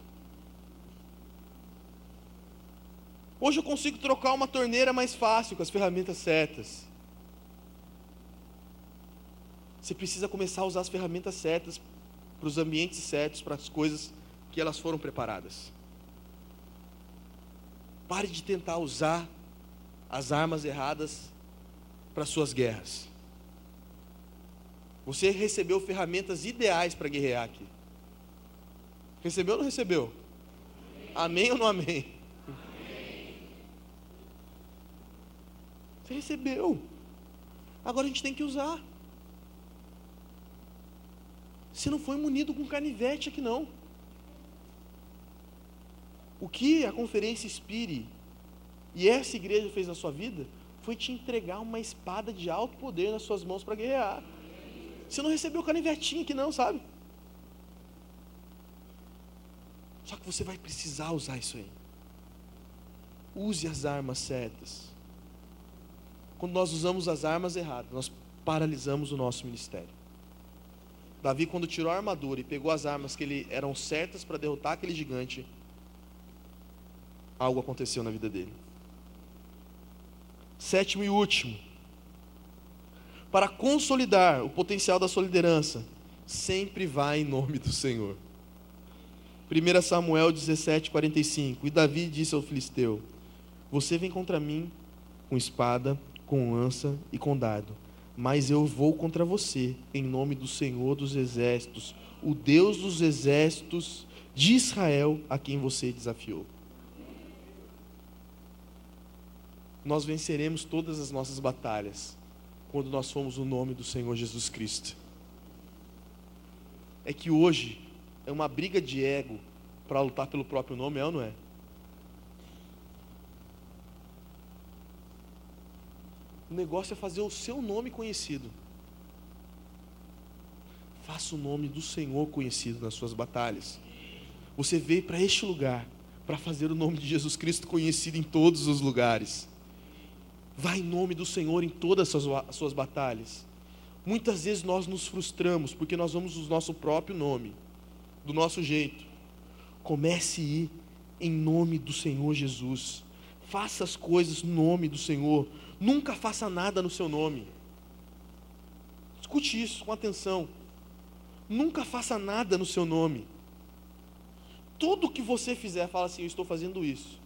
Hoje eu consigo trocar uma torneira mais fácil com as ferramentas certas. Você precisa começar a usar as ferramentas certas para os ambientes certos, para as coisas que elas foram preparadas. Pare de tentar usar as armas erradas para suas guerras. Você recebeu ferramentas ideais para guerrear aqui. Recebeu ou não recebeu? Amém, amém ou não amém? amém? Você recebeu. Agora a gente tem que usar. Você não foi munido com canivete aqui não. O que a conferência Inspire e essa igreja fez na sua vida foi te entregar uma espada de alto poder nas suas mãos para guerrear. Você não recebeu canivetinho aqui não, sabe? Só que você vai precisar usar isso aí. Use as armas certas. Quando nós usamos as armas erradas, nós paralisamos o nosso ministério. Davi, quando tirou a armadura e pegou as armas que ele, eram certas para derrotar aquele gigante, algo aconteceu na vida dele. Sétimo e último, para consolidar o potencial da sua liderança, sempre vai em nome do Senhor. 1 Samuel 17, 45. E Davi disse ao filisteu: Você vem contra mim com espada, com lança e com dardo, mas eu vou contra você em nome do Senhor dos exércitos, o Deus dos exércitos de Israel, a quem você desafiou. nós venceremos todas as nossas batalhas quando nós formos o nome do Senhor Jesus Cristo. é que hoje é uma briga de ego para lutar pelo próprio nome, é ou não é? O negócio é fazer o seu nome conhecido. Faça o nome do Senhor conhecido nas suas batalhas. Você veio para este lugar para fazer o nome de Jesus Cristo conhecido em todos os lugares. Vá em nome do Senhor em todas as suas, as suas batalhas. Muitas vezes nós nos frustramos porque nós vamos o nosso próprio nome, do nosso jeito. Comece a ir em nome do Senhor Jesus. Faça as coisas no nome do Senhor. Nunca faça nada no seu nome. Escute isso com atenção. Nunca faça nada no seu nome. Tudo que você fizer, fala assim: Eu estou fazendo isso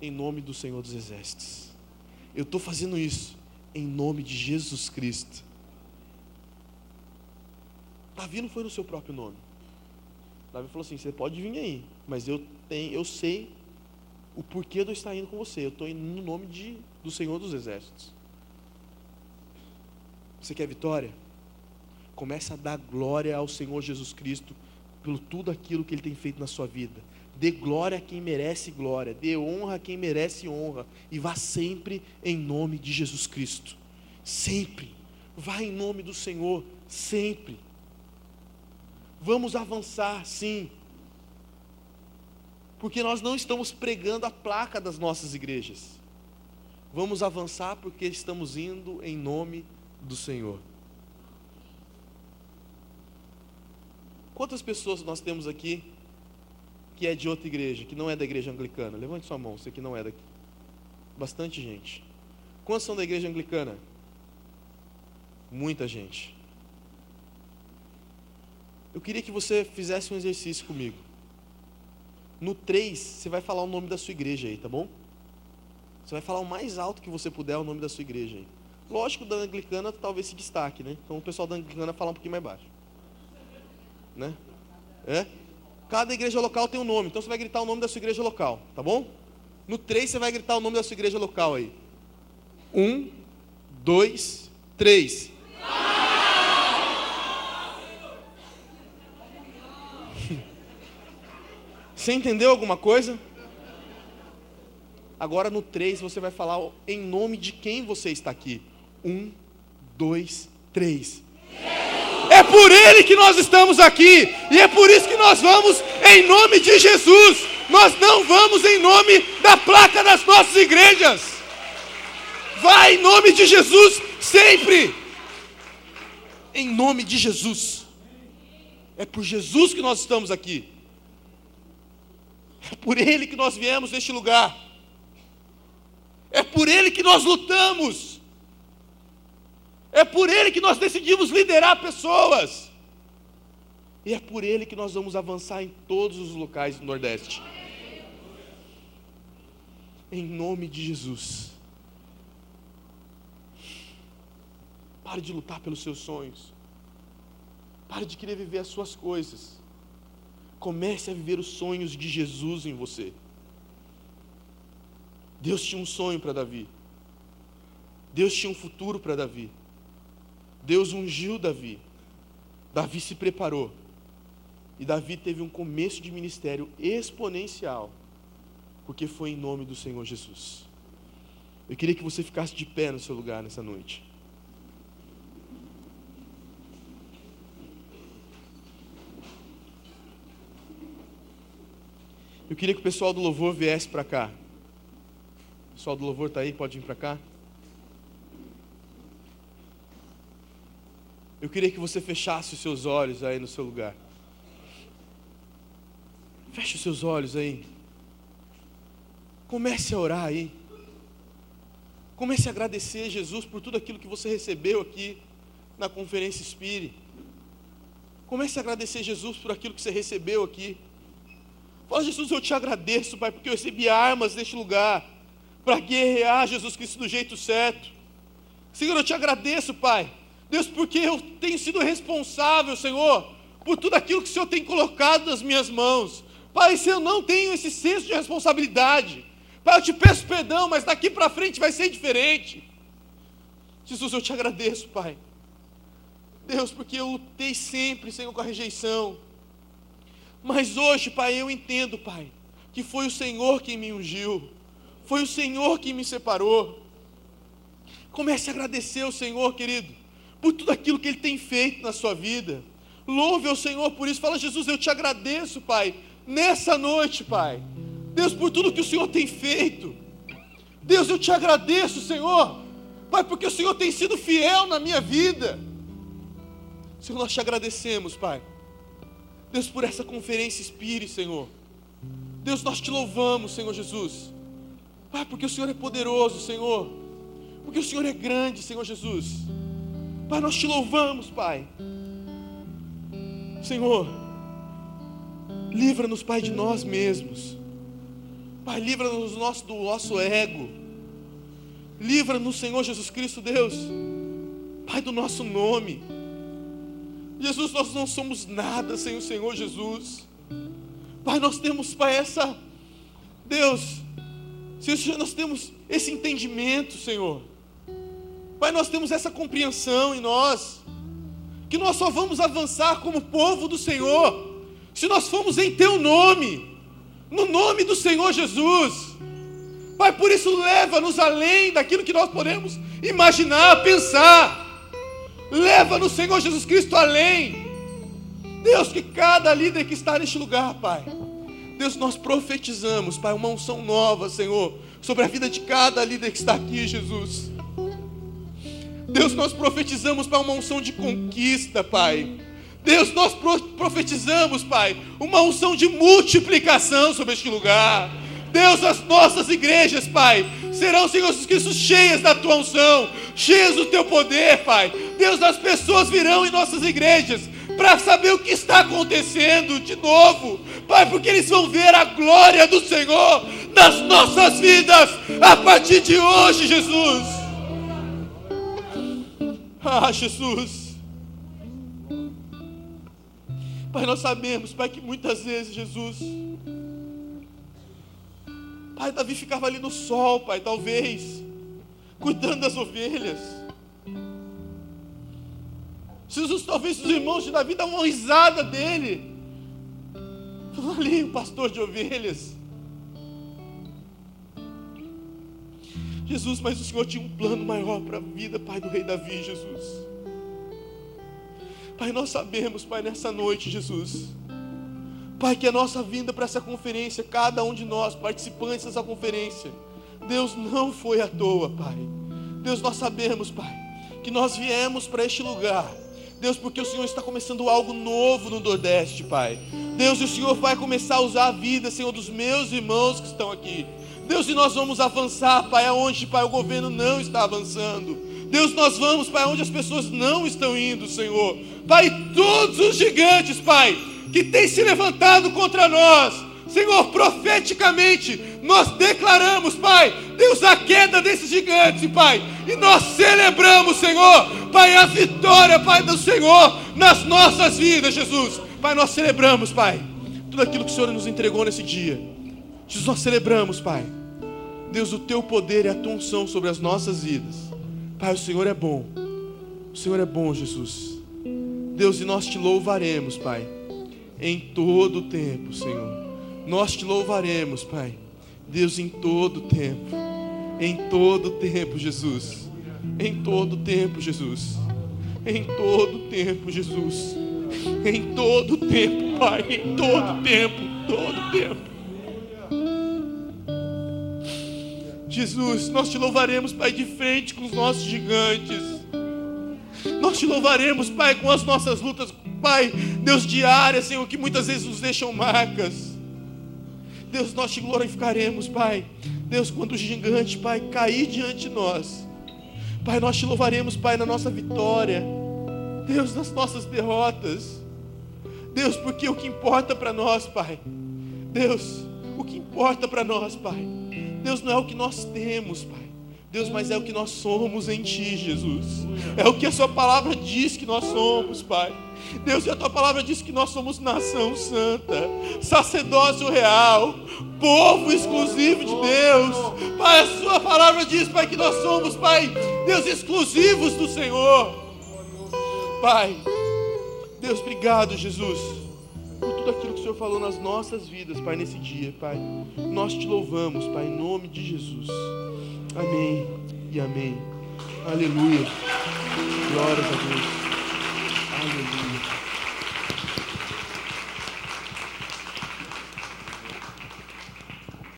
em nome do Senhor dos Exércitos. Eu estou fazendo isso em nome de Jesus Cristo. Davi não foi no seu próprio nome. Davi falou assim: Você pode vir aí, mas eu tenho, eu sei o porquê de eu estar indo com você. Eu estou indo no nome de, do Senhor dos Exércitos. Você quer vitória? Comece a dar glória ao Senhor Jesus Cristo pelo tudo aquilo que Ele tem feito na sua vida. Dê glória a quem merece glória, dê honra a quem merece honra, e vá sempre em nome de Jesus Cristo. Sempre. Vá em nome do Senhor, sempre. Vamos avançar, sim, porque nós não estamos pregando a placa das nossas igrejas. Vamos avançar porque estamos indo em nome do Senhor. Quantas pessoas nós temos aqui que é de outra igreja, que não é da igreja anglicana? Levante sua mão, você que não é daqui. Bastante gente. Quantos são da igreja anglicana? Muita gente. Eu queria que você fizesse um exercício comigo. No 3, você vai falar o nome da sua igreja aí, tá bom? Você vai falar o mais alto que você puder o nome da sua igreja aí. Lógico, da anglicana talvez se destaque, né? Então o pessoal da anglicana fala um pouquinho mais baixo. Né? É? Cada igreja local tem um nome, então você vai gritar o nome da sua igreja local, tá bom? No 3 você vai gritar o nome da sua igreja local aí. Um, dois, três. Você entendeu alguma coisa? Agora no 3 você vai falar em nome de quem você está aqui. Um, dois, três. É por Ele que nós estamos aqui. E é por isso que nós vamos em nome de Jesus. Nós não vamos em nome da placa das nossas igrejas. Vai em nome de Jesus sempre. Em nome de Jesus. É por Jesus que nós estamos aqui. É por Ele que nós viemos neste lugar. É por Ele que nós lutamos. É por Ele que nós decidimos liderar pessoas. E é por Ele que nós vamos avançar em todos os locais do Nordeste. Em nome de Jesus. Pare de lutar pelos seus sonhos. Pare de querer viver as suas coisas. Comece a viver os sonhos de Jesus em você. Deus tinha um sonho para Davi. Deus tinha um futuro para Davi. Deus ungiu Davi. Davi se preparou. E Davi teve um começo de ministério exponencial, porque foi em nome do Senhor Jesus. Eu queria que você ficasse de pé no seu lugar nessa noite. Eu queria que o pessoal do louvor viesse para cá. Pessoal do louvor está aí, pode vir para cá. Eu queria que você fechasse os seus olhos aí no seu lugar. Feche os seus olhos aí. Comece a orar aí. Comece a agradecer a Jesus por tudo aquilo que você recebeu aqui na conferência Espírita. Comece a agradecer a Jesus por aquilo que você recebeu aqui. Fala, Jesus, eu te agradeço, Pai, porque eu recebi armas neste lugar para guerrear Jesus Cristo do jeito certo. Senhor, eu te agradeço, Pai. Deus, porque eu tenho sido responsável, Senhor, por tudo aquilo que o Senhor tem colocado nas minhas mãos. Pai, se eu não tenho esse senso de responsabilidade, Pai, eu te peço perdão, mas daqui para frente vai ser diferente. Jesus, eu te agradeço, Pai. Deus, porque eu lutei sempre, Senhor, com a rejeição. Mas hoje, Pai, eu entendo, Pai, que foi o Senhor quem me ungiu, foi o Senhor quem me separou. Comece a agradecer ao Senhor, querido, por tudo aquilo que Ele tem feito na sua vida. Louve ao Senhor por isso. Fala, Jesus, eu te agradeço, Pai, nessa noite, Pai. Deus, por tudo que o Senhor tem feito. Deus, eu te agradeço, Senhor, Pai, porque o Senhor tem sido fiel na minha vida. Senhor, nós te agradecemos, Pai. Deus, por essa conferência Espírito, Senhor. Deus, nós te louvamos, Senhor Jesus. Pai, porque o Senhor é poderoso, Senhor. Porque o Senhor é grande, Senhor Jesus. Pai, nós te louvamos, Pai. Senhor, livra-nos, Pai, de nós mesmos. Pai, livra-nos do nosso, do nosso ego. Livra-nos, Senhor Jesus Cristo, Deus. Pai, do nosso nome. Jesus, nós não somos nada sem o Senhor Jesus. Pai, nós temos, Pai, essa. Deus, Senhor, nós temos esse entendimento, Senhor. Pai, nós temos essa compreensão em nós. Que nós só vamos avançar como povo do Senhor. Se nós formos em Teu nome. No nome do Senhor Jesus. Pai, por isso leva-nos além daquilo que nós podemos imaginar, pensar. Leva-nos, Senhor Jesus Cristo, além. Deus, que cada líder que está neste lugar, Pai. Deus, nós profetizamos, Pai, uma unção nova, Senhor, sobre a vida de cada líder que está aqui, Jesus. Deus, nós profetizamos, Pai, uma unção de conquista, Pai. Deus, nós profetizamos, Pai, uma unção de multiplicação sobre este lugar. Deus, as nossas igrejas, Pai, serão, Senhor Jesus Cristo, cheias da tua unção, cheias do teu poder, Pai. Deus, as pessoas virão em nossas igrejas para saber o que está acontecendo de novo, Pai, porque eles vão ver a glória do Senhor nas nossas vidas a partir de hoje, Jesus. Ah, Jesus. Pai, nós sabemos, Pai, que muitas vezes, Jesus, Pai, Davi ficava ali no sol, pai, talvez, cuidando das ovelhas. Jesus, talvez os irmãos de Davi davam risada dele. Ali, o pastor de ovelhas. Jesus, mas o Senhor tinha um plano maior para a vida, Pai do rei Davi, Jesus. Pai, nós sabemos, Pai, nessa noite, Jesus Pai, que a nossa vinda para essa conferência, cada um de nós, participantes dessa conferência, Deus não foi à toa, Pai. Deus, nós sabemos, Pai, que nós viemos para este lugar. Deus, porque o Senhor está começando algo novo no Nordeste, Pai. Deus, e o Senhor vai começar a usar a vida, Senhor, dos meus irmãos que estão aqui. Deus, e nós vamos avançar, Pai, aonde, Pai, o governo não está avançando. Deus, nós vamos, Pai, onde as pessoas não estão indo, Senhor. Pai, todos os gigantes, Pai, que tem se levantado contra nós. Senhor, profeticamente, nós declaramos, Pai, Deus, a queda desses gigantes, Pai, e nós celebramos, Senhor, Pai, a vitória, Pai, do Senhor nas nossas vidas, Jesus. Pai, nós celebramos, Pai, tudo aquilo que o Senhor nos entregou nesse dia. Jesus, nós celebramos, Pai. Deus, o teu poder e a tua unção sobre as nossas vidas. Pai, o Senhor é bom. O Senhor é bom, Jesus. Deus, e nós te louvaremos, Pai em todo o tempo, Senhor. Nós te louvaremos, Pai. Deus, em todo tempo. Em todo tempo, Jesus. Em todo tempo, Jesus. Em todo tempo, Jesus. Em todo tempo, Pai. Em todo tempo. Todo tempo. Jesus, nós te louvaremos, Pai, de frente com os nossos gigantes. Nós te louvaremos, Pai, com as nossas lutas Pai, Deus diária, Senhor, que muitas vezes nos deixam marcas. Deus, nós te glorificaremos, Pai. Deus, quando o gigante, Pai, cair diante de nós. Pai, nós te louvaremos, Pai, na nossa vitória. Deus, nas nossas derrotas. Deus, porque o que importa para nós, Pai. Deus, o que importa para nós, Pai. Deus, não é o que nós temos, Pai. Deus, mas é o que nós somos em Ti, Jesus. É o que a Sua palavra diz que nós somos, Pai. Deus, e a Tua palavra diz que nós somos nação santa, sacerdócio real, povo exclusivo de Deus. Pai, a Sua palavra diz, Pai, que nós somos, Pai, Deus, exclusivos do Senhor. Pai, Deus, obrigado, Jesus, por tudo aquilo que o Senhor falou nas nossas vidas, Pai, nesse dia, Pai. Nós te louvamos, Pai, em nome de Jesus. Amém e amém. Aleluia. Glórias a Deus. Aleluia.